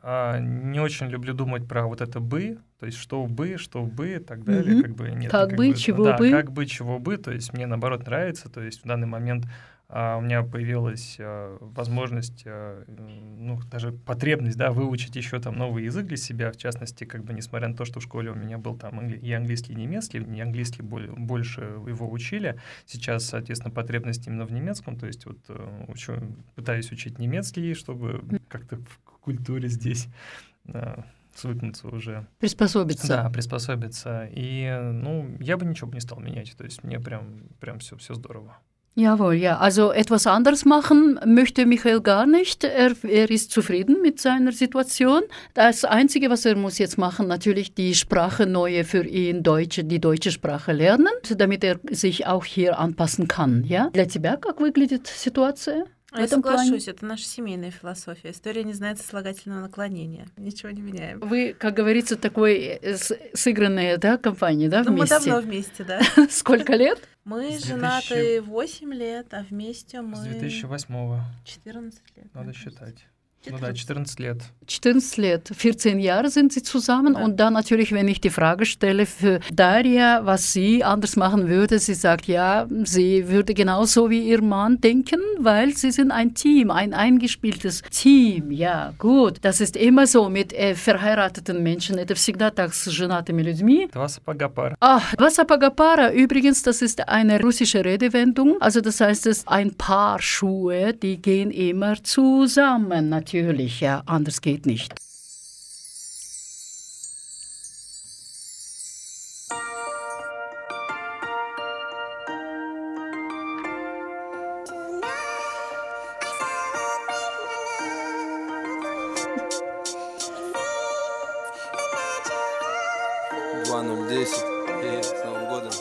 а, не очень люблю думать про вот это бы, то есть что бы, что бы и так далее. Мгм. Как бы нет. Как бы, чего да, бы. как бы, чего бы. То есть мне наоборот нравится. То есть в данный момент у меня появилась а, возможность, а, м, ну, даже потребность, да, выучить еще там новый язык для себя, в частности, как бы, несмотря на то, что в школе у меня был там и английский, и немецкий, не английский боль- больше его учили, сейчас, соответственно, потребность именно в немецком, то есть вот э, учу, пытаюсь учить немецкий, чтобы как-то в культуре здесь э, свыкнуться уже. Приспособиться. Да, приспособиться. И, э, ну, я бы ничего бы не стал менять, то есть мне прям, прям все, все здорово. Jawohl, ja. Also etwas anderes machen möchte Michael gar nicht. Er, er ist zufrieden mit seiner Situation. Das Einzige, was er muss jetzt machen, natürlich die Sprache neue für ihn, Deutsche, die deutsche Sprache lernen, damit er sich auch hier anpassen kann. Ja? Для тебя как выглядит ситуация? А я этом плане- соглашусь, это наша семейная философия. История не знает сослагательного наклонения. Ничего не меняем. Вы, как говорится, такой э, сыгранная, да, компания, да, Ну, мы вместе? давно вместе, да. Сколько лет? Мы С 2000 женаты 8 лет, а вместе мы С 2008 14 лет. надо считать. Ну да, 14 лет. 14 лет, 14 Jahre sind sie zusammen. Ja. Und dann natürlich, wenn ich die Frage stelle für Daria, was sie anders machen würde, sie sagt, ja, sie würde genauso wie ihr Mann denken, weil sie sind ein Team, ein eingespieltes Team. Ja, gut. Das ist immer so mit äh, verheirateten Menschen. Это всегда так с женатыми людьми. Два сапога пара. Ah, Wasapagapara, übrigens, das ist eine russische Redewendung. Also das heißt, es ein Paar Schuhe, die gehen immer zusammen. Natürlich, Ja, anders geht nicht. Эй, с Новым годом.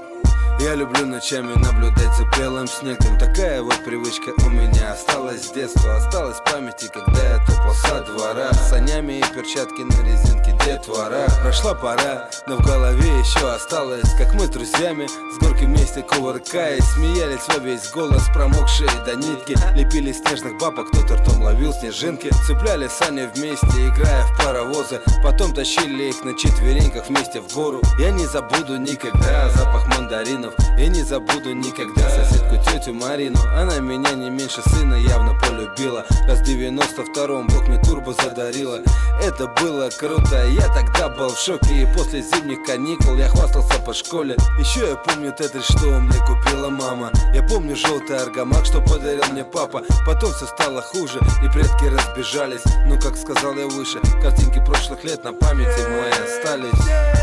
Я люблю ночами наблюдать за белым снегом. Такая вот привычка у меня осталась с детства. Осталась в памяти, когда я топал со двора. Санями и перчатки на резинке детвора Прошла пора, но в голове еще осталось Как мы друзьями с горки вместе кувыркаясь. Смеялись во весь голос, промокшие до нитки. Лепили снежных бабок, кто-то ртом ловил снежинки. Цепляли сани вместе, играя в паровозы. Потом тащили их на четвереньках вместе в гору. Я не забуду никогда запах мандаринов. Я не забуду никогда соседку тетю Марину Она меня не меньше сына явно полюбила. Раз в 92-м Бог мне турбо задарила. Это было круто, я тогда был в шоке. И после зимних каникул я хвастался по школе. Еще я помню тетрис, что мне купила мама. Я помню желтый аргамак, что подарил мне папа. Потом все стало хуже и предки разбежались. Ну как сказал я выше, картинки прошлых лет на памяти моей остались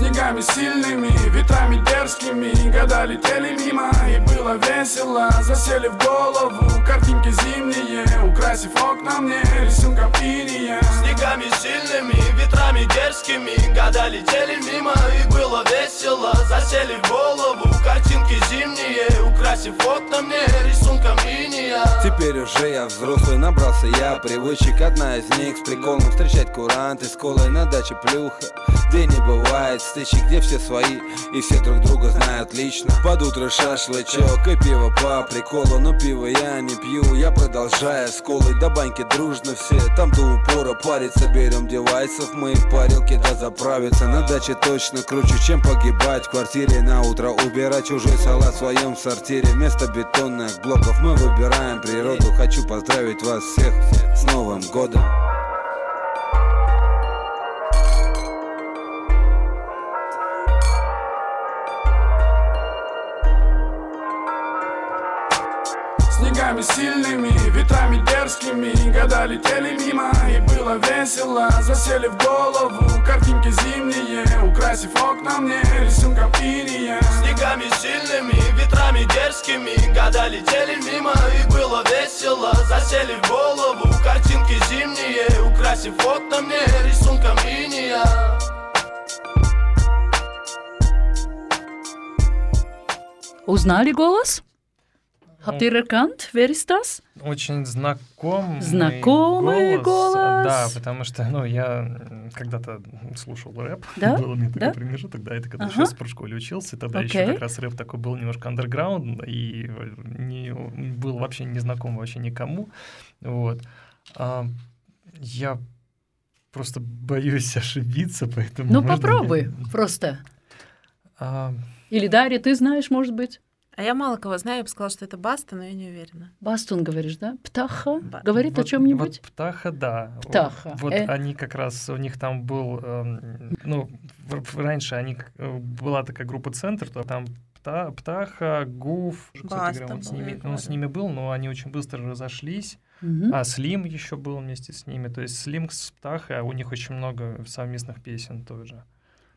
Снегами сильными, ветрами дерзкими Года летели мимо и было весело. Засели в голову картинки зимние Украсив окна мне рисунком иния Снегами сильными, ветрами дерзкими Года летели мимо и было весело. Засели в голову картинки зимние Украсив окна мне рисунком иния Теперь уже я взрослый, набрался я привычек. Одна из них с приколом встречать куранты с колой на даче плюха Где не бывает. Стычек, где все свои и все друг друга знают лично. Под утро шашлычок и пиво по приколу Но пиво я не пью, я продолжаю с колой До баньки дружно все, там до упора париться Берем девайсов, мы в парилке да заправиться. На даче точно круче, чем погибать. В квартире На утро убирать чужой салат в своем сортире. Вместо бетонных блоков мы выбираем природу. Хочу поздравить вас всех с Новым годом Снегами сильными, ветрами дерзкими Года летели мимо и было весело. Засели в голову картинки зимние Украсив окна мне рисунком иния Снегами сильными, ветрами дерзкими Года летели мимо и было весело. Засели в голову картинки зимние Украсив окна мне рисунком иния Узнали голос? Habt ihr erkannt, wer ist das? Очень знакомый, Знакомый голос. Да, потому что, ну, я когда-то слушал рэп. Да? Был у меня такой Да? промежуток, да, это когда Ага. еще в спортшколе учился, тогда еще Окей. как раз рэп такой был немножко андерграунд, и не, был вообще не знаком вообще никому. Вот. А, я просто боюсь ошибиться, поэтому... Ну, попробуй мне- просто. А, Или Дарья, ты знаешь, может быть? А я мало кого знаю, я бы сказала, что это Баста, но я не уверена. Бастун говоришь, да? Птаха? Ба- Говорит о Вот- чем-нибудь? Вот птаха, да. Птаха. Вот Э. они как раз, у них там был, эм, ну, в- в- раньше они, э, была такая группа «Центр», то там Пта- Птаха, Гуф, кстати Баста говоря, он с, ними, он с ними был, но они очень быстро разошлись. Мгм. А Слим еще был вместе с ними. То есть Слим с Птахой, а у них очень много совместных песен тоже.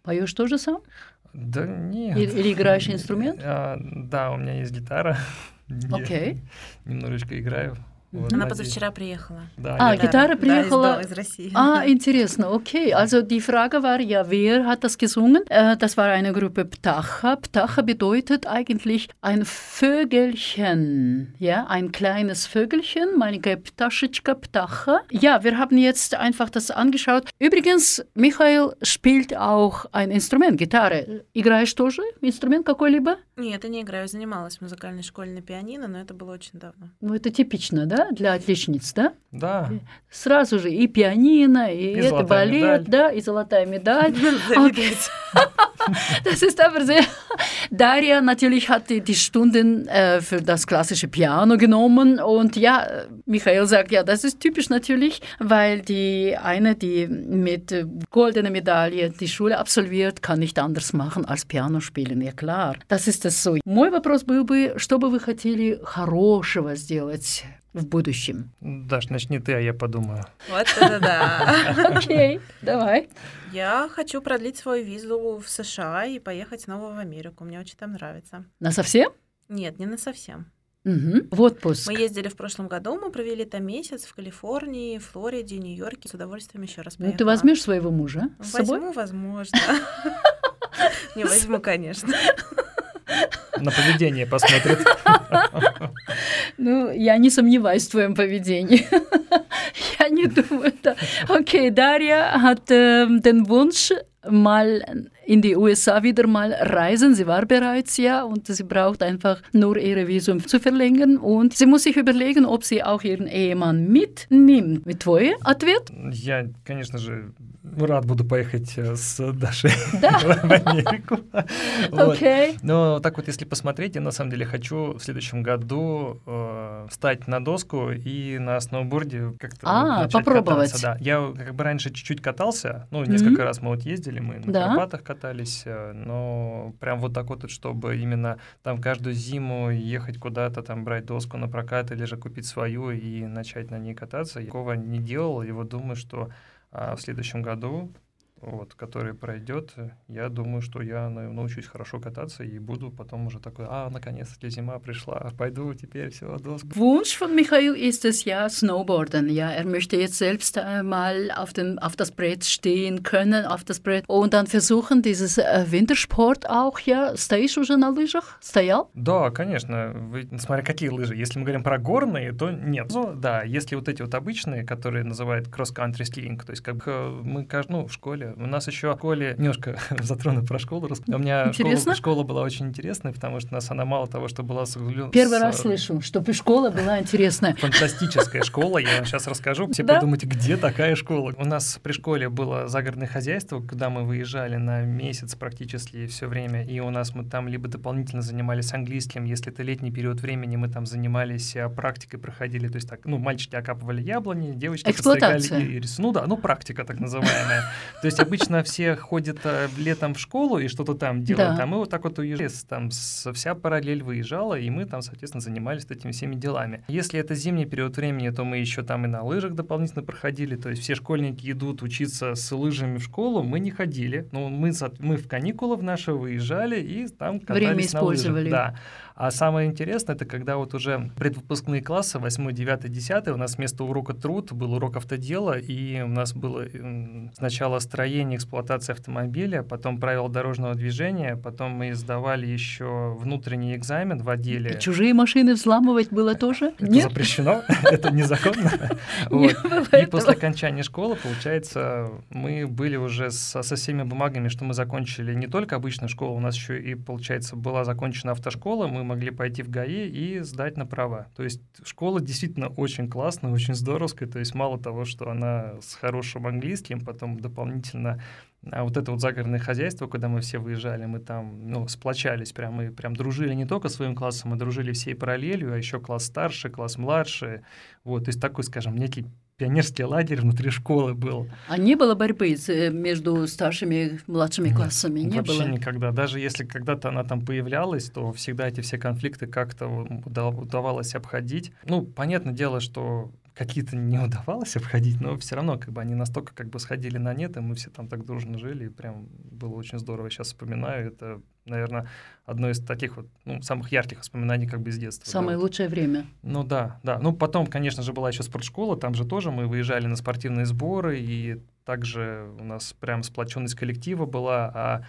Поешь тоже сам? Да нет. Или, или играешь инструмент? А, да, у меня есть гитара. Я Окей. Немножечко играю. Вот, Она надеюсь. позавчера приехала. Да, Ah, я- Gitarre приехала. Да, из, из России. Ah, interessant. Okay, also die Frage war ja, wer hat das gesungen? Äh, das war eine Gruppe Ptacha. Ptacha bedeutet eigentlich ein Vögelchen. Ja, ein kleines Vögelchen. Маленькая пташечка, Ptacha. Ja, wir haben jetzt einfach das angeschaut. Übrigens, Michael spielt auch ein Instrument, Gitarre. Играешь тоже инструмент какой-либо? Нет, я не играю. Занималась в музыкальной школе на пианино, но это было очень давно. Ну, это типично, да, для отличниц, да? Да. Сразу же и пианино, и, И это балет, медаль. да, и золотая медаль. Das ist aber sehr. Daria natürlich hat die, die Stunden äh, für das klassische Piano genommen und ja, äh, Michael sagt ja, das ist typisch natürlich, weil die eine, die mit äh, goldener Medaille die Schule absolviert, kann nicht anders machen als Piano spielen. Ja klar, das ist das so. Мой вопрос был бы, что бы вы хотели хорошего сделать в будущем? Даш, начни ты, а я подумаю. Вот это да. Окей, давай. Я хочу продлить свою визу в США и поехать снова в Америку. Мне очень там нравится. На совсем? Нет, не на совсем. Мгм. В отпуск. Мы ездили в прошлом году, мы провели там месяц в Калифорнии, Флориде, Нью-Йорке. С удовольствием еще раз Ну, поехала. ты возьмешь своего мужа с собой? Возьму, возможно. Не возьму, конечно. На поведение посмотрит. Ну, я не сомневаюсь в твоем поведении. Я не думаю, да. Okay, Daria hat ähm, den Wunsch, mal in die USA wieder mal reisen. Sie war bereits ja und sie braucht einfach nur ihre Visum zu verlängern und sie muss sich überlegen, ob sie auch ihren Ehemann mitnimmt. Mit твой ответ? Я, конечно же, рад буду поехать э, с Дашей Да. в Америку. Вот. Окей. Но так вот, если посмотреть, я на самом деле хочу в следующем году э, встать на доску и на сноуборде как-то А, вот попробовать. кататься. Да. Я как бы раньше чуть-чуть катался, ну, несколько раз мы вот ездили, мы на Да. Карпатах катались, э, но прям вот так вот, чтобы именно там каждую зиму ехать куда-то, там брать доску на прокат или же купить свою и начать на ней кататься, я такого не делал, и вот думаю, что в следующем году, вот, который пройдет, я думаю, что я на- научусь хорошо кататься и буду потом уже такой, а, наконец-таки зима пришла, пойду теперь все, доску. Wunsch von Michael ist es ja Snowboarden. Ja, er möchte jetzt selbst äh, mal auf, den, auf das Brett stehen können, auf das Brett und dann versuchen, dieses äh, Wintersport auch. Ja, стоишь уже на лыжах? Стоял? Да, конечно, вы, смотря какие лыжи. Если мы говорим про горные, то нет. Ну, да, если вот эти вот обычные, которые называют cross-country skiing, то есть как э, мы, ну, в школе, у нас еще в школе, немножко затрону про школу, у меня школа, школа была очень интересная, потому что у нас она мало того, что была с Первый с, раз э, слышу, чтобы школа была интересная. Фантастическая школа, я вам сейчас расскажу. Все Да? подумайте, где такая школа? У нас при школе было загородное хозяйство, куда мы выезжали на месяц практически все время, и у нас мы там либо дополнительно занимались английским, если это летний период времени, мы там занимались э, практикой, проходили, то есть так, ну, мальчики окапывали яблони, девочки подстригали и рис- Ну да, ну, практика так называемая. То есть обычно все ходят э, летом в школу и что-то там делают, Да. а мы вот так вот уезжали, там вся параллель выезжала, и мы там, соответственно, занимались этими всеми делами. Если это зимний период времени, то мы еще там и на лыжах дополнительно проходили, то есть все школьники идут учиться с лыжами в школу, мы не ходили, но мы, за- мы в каникулы в наши выезжали и там катались Время на лыжах. использовали. Да. А самое интересное, это когда вот уже предвыпускные классы, 8, 9, 10, у нас вместо урока труд был урок автодела, и у нас было сначала строение, эксплуатация автомобиля, потом правила дорожного движения, потом мы сдавали еще внутренний экзамен в отделе. И чужие машины взламывать было тоже? Это Нет? запрещено, это незаконно. И после окончания школы, получается, мы были уже со, со всеми бумагами, что мы закончили не только обычную школу, у нас еще и, получается, была закончена автошкола, мы могли пойти в ГАИ и сдать на права. То есть школа действительно очень классная, очень здоровская, то есть мало того, что она с хорошим английским, потом дополнительно а вот это вот загородное хозяйство, когда мы все выезжали, мы там, ну, сплочались прям, мы прям дружили не только своим классом, мы дружили всей параллелью, а еще класс старше, класс младше, вот, то есть такой, скажем, некий пионерский лагерь внутри школы был. А не было борьбы э, между старшими и младшими классами? Не Вообще было? никогда. Даже если когда-то она там появлялась, то всегда эти все конфликты как-то уда- удавалось обходить. Ну, понятное дело, что какие-то не удавалось обходить, но все равно как бы они настолько как бы сходили на нет, и мы все там так дружно жили, и прям было очень здорово. Сейчас вспоминаю, это, наверное, одно из таких вот ну, самых ярких воспоминаний как бы из детства. Самое да, лучшее время. Ну да, да. Ну потом, конечно же, была еще спортшкола, там же тоже мы выезжали на спортивные сборы, и также у нас прям сплоченность коллектива была, а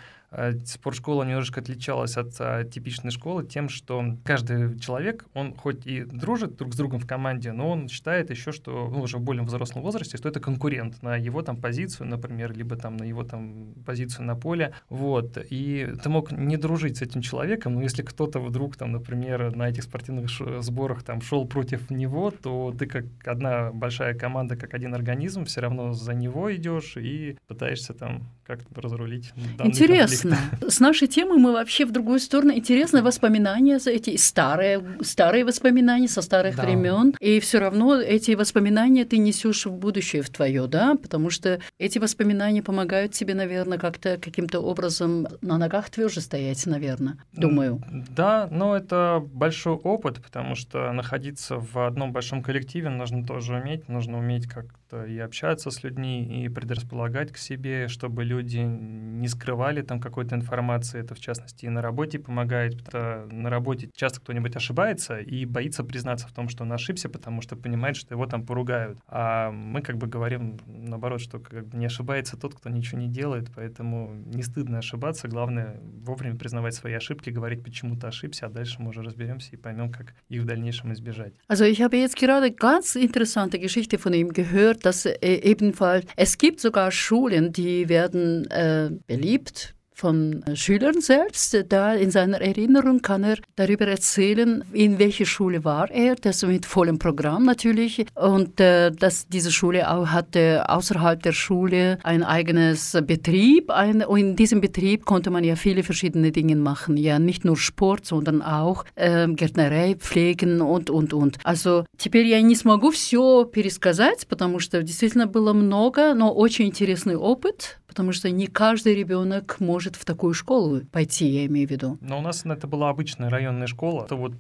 спортшкола немножечко отличалась от а, типичной школы тем, что каждый человек, он хоть и дружит друг с другом в команде, но он считает еще, что ну, уже в более взрослом возрасте, что это конкурент на его там позицию, например, либо там на его там позицию на поле, вот. И ты мог не дружить с этим человеком, но если кто-то вдруг там, например, на этих спортивных сборах там шел против него, то ты как одна большая команда, как один организм, все равно за него идешь и пытаешься там как-то разрулить. Интересно интересно. С нашей темы мы вообще в другую сторону. Интересные воспоминания за эти старые, старые воспоминания со старых да. времен. И все равно эти воспоминания ты несешь в будущее в твое, да, потому что эти воспоминания помогают тебе, наверное, как-то каким-то образом на ногах тверже стоять, наверное, думаю. Да, но это большой опыт, потому что находиться в одном большом коллективе нужно тоже уметь, нужно уметь как-то и общаться с людьми, и предрасполагать к себе, чтобы люди не скрывали там какой-то информации. Это, в частности, и на работе помогает. Потому на работе часто кто-нибудь ошибается и боится признаться в том, что он ошибся, потому что понимает, что его там поругают. А мы как бы говорим, наоборот, что как бы не ошибается тот, кто ничего не делает, поэтому не стыдно ошибаться. Главное вовремя признавать свои ошибки, говорить, почему ты ошибся, а дальше мы уже разберемся и поймем, как их в дальнейшем избежать. Also ich habe jetzt gerade ganz interessante Geschichte von ihm gehört, dass ebenfalls es gibt sogar Schulen, die werden äh, beliebt von äh, Schülern selbst. Da in seiner Erinnerung kann er darüber erzählen, in welcher Schule war er, das mit vollem Programm natürlich. Und äh, dass diese Schule auch hatte außerhalb der Schule ein eigenes Betrieb. Ein, und in diesem Betrieb konnte man ja viele verschiedene Dinge machen. Ja, nicht nur Sport, sondern auch äh, Gärtnerei, Pflegen und, und, und. Also теперь я не смогу все пересказать, потому что действительно было много, но очень интересный опыт Потому что не каждый ребенок может в такую школу пойти, я имею в виду. Но у нас это была обычная районная школа, это вот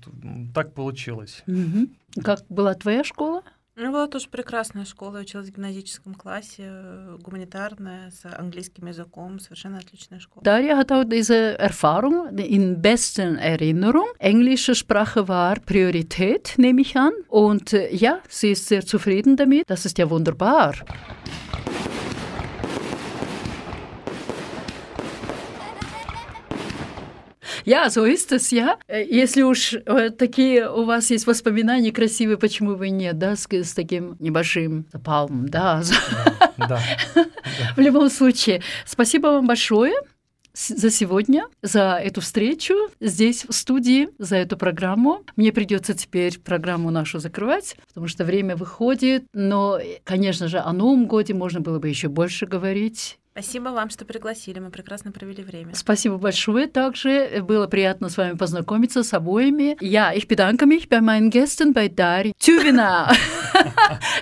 так получилось. Угу. Как была твоя школа? Ну, была тоже прекрасная школа, училась в гимназическом классе, гуманитарная, с английским языком, совершенно отличная школа. Дарья hat auch diese Erfahrung in besten Erinnerung. Englische Sprache war Priorität, nehme ich an. Und ja, sie ist sehr zufrieden damit. Das ist ja wunderbar. Ja, so ist es, ja. Если уж такие у вас есть воспоминания красивые, почему бы нет, да, с, с таким небольшим запалом, да. Да. В любом случае, спасибо вам большое за сегодня, за эту встречу здесь, в студии, за эту программу. Мне придется теперь программу нашу закрывать, потому что время выходит. Но, конечно же, о Новом годе можно было бы еще больше говорить. Спасибо вам, что пригласили. Мы прекрасно провели время. Спасибо большое. Также было приятно с вами познакомиться с обоими. Ja, ich bedanke mich bei meinen Gästen, bei Daria Tüvina.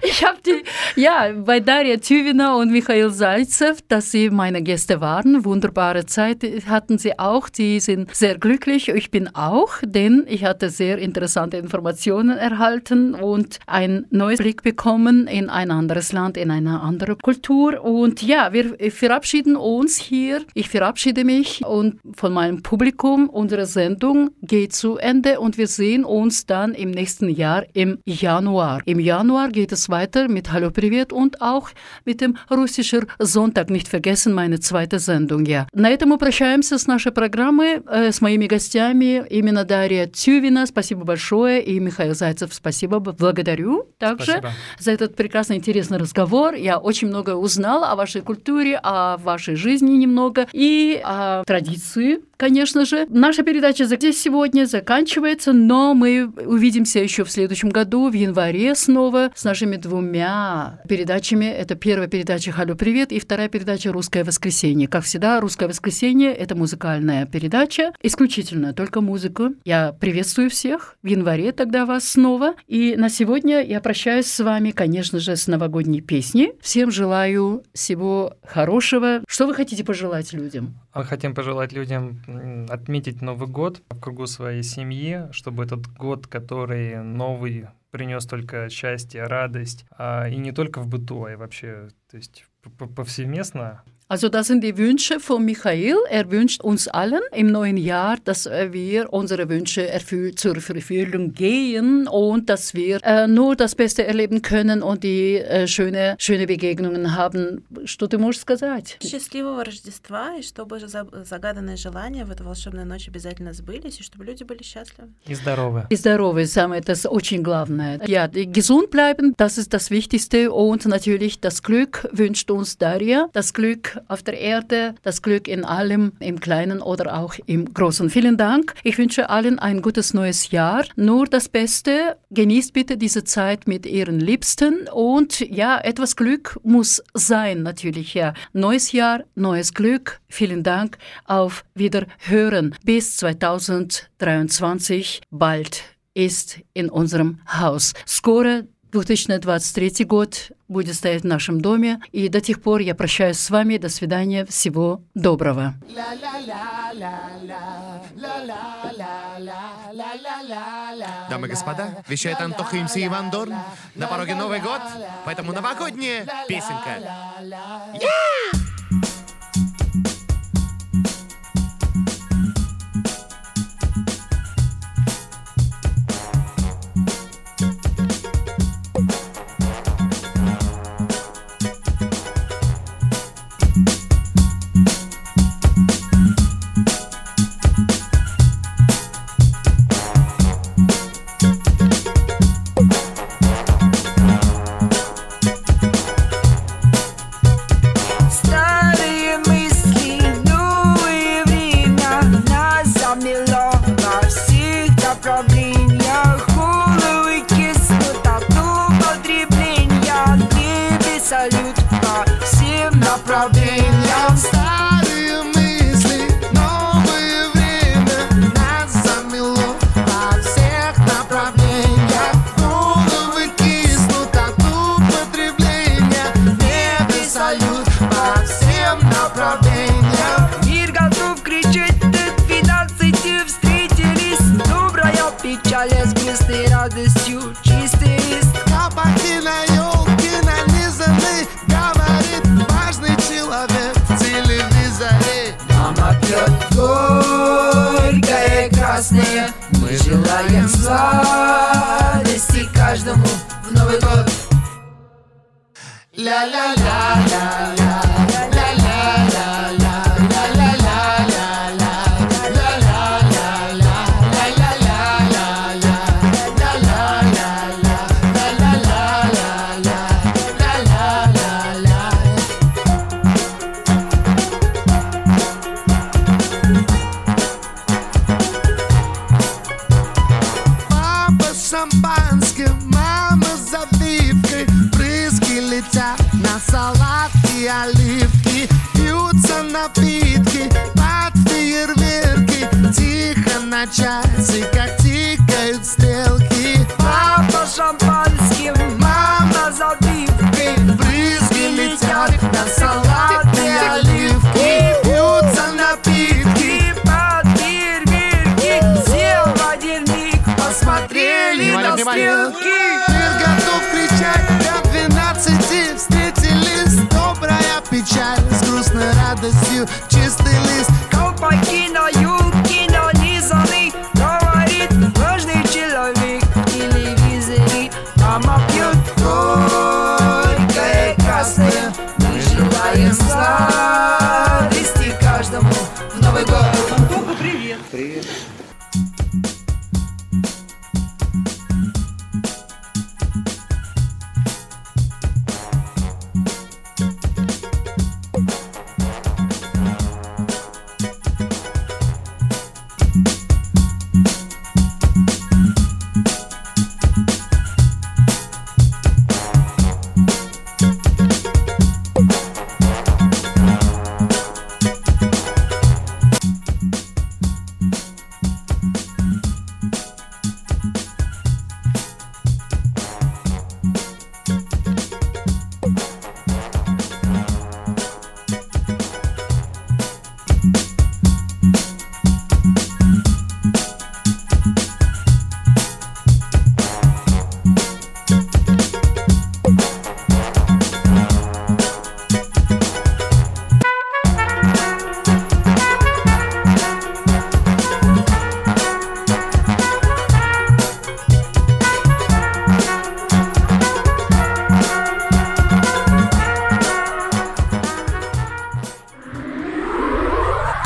ich habe die, ja, bei Daria Tüvina und Michael Salzev, dass sie meine Gäste waren. Wunderbare Zeit hatten sie auch. Die sind sehr glücklich. Ich bin auch, denn ich hatte sehr interessante Informationen erhalten und einen neuen Blick bekommen in ein anderes Land, in eine andere Kultur. Und ja, wir verabschieden uns hier. Ich verabschiede mich und von meinem Publikum. Unsere Sendung geht zu Ende und wir sehen uns dann im nächsten Jahr im Januar. Im Januar geht es weiter mit Hallo Privet und auch mit dem russischen Sonntag. Nicht vergessen meine zweite Sendung, ja. На этом мы прощаемся с нашей программой, э, с моими гостями, именно Дарья Тювина, спасибо большое, и Михаил Зайцев, спасибо, благодарю также Спасибо. за этот прекрасный, интересный разговор. Я очень много узнала о вашей культуре, о вашей жизни немного и о традиции, конечно же. Наша передача здесь сегодня заканчивается, но мы увидимся еще в следующем году, в январе снова, с нашими двумя передачами. Это первая передача «Халю, привет» и вторая передача «Русское воскресенье». Как всегда, «Русское воскресенье» — это музыкальная передача, исключительно только музыку. Я приветствую всех в январе тогда вас снова. И на сегодня я прощаюсь с вами, конечно же, с новогодней песней. Всем желаю всего хорошего. Что вы хотите пожелать людям? Мы хотим пожелать людям отметить Новый год в кругу своей семьи, чтобы этот год, который новый принес только счастье, радость, а, и не только в быту, а и вообще, то есть повсеместно Also das sind die Wünsche von Michael. Er wünscht uns allen im neuen Jahr, dass wir unsere Wünsche erfüllt, zur Erfüllung gehen und dass wir äh, nur das Beste erleben können und die äh, schöne, schöne Begegnungen haben. Что ты можешь сказать? Счастливого Рождества, и чтобы загаданные желания в эту волшебную ночь обязательно сбылись, и чтобы люди были счастливы. И здоровы. И здоровы, самое das очень главное. Ja, gesund bleiben, das ist das Wichtigste und natürlich das Glück wünscht uns Daria. Das Glück auf der Erde, das Glück in allem, im Kleinen oder auch im Großen. Vielen Dank. Ich wünsche allen ein gutes neues Jahr. Nur das Beste. Genießt bitte diese Zeit mit Ihren Liebsten. Und ja, etwas Glück muss sein, natürlich. Ja. Neues Jahr, neues Glück. Vielen Dank. Auf Wiederhören. Bis 2023. Bald ist in unserem Haus. Score 2023 год будет стоять в нашем доме. И до тех пор я прощаюсь с вами. До свидания. Всего доброго. Дамы и господа, вещает Антоха МС Иван Дорн. На пороге Новый год, поэтому новогодняя песенка. Yeah!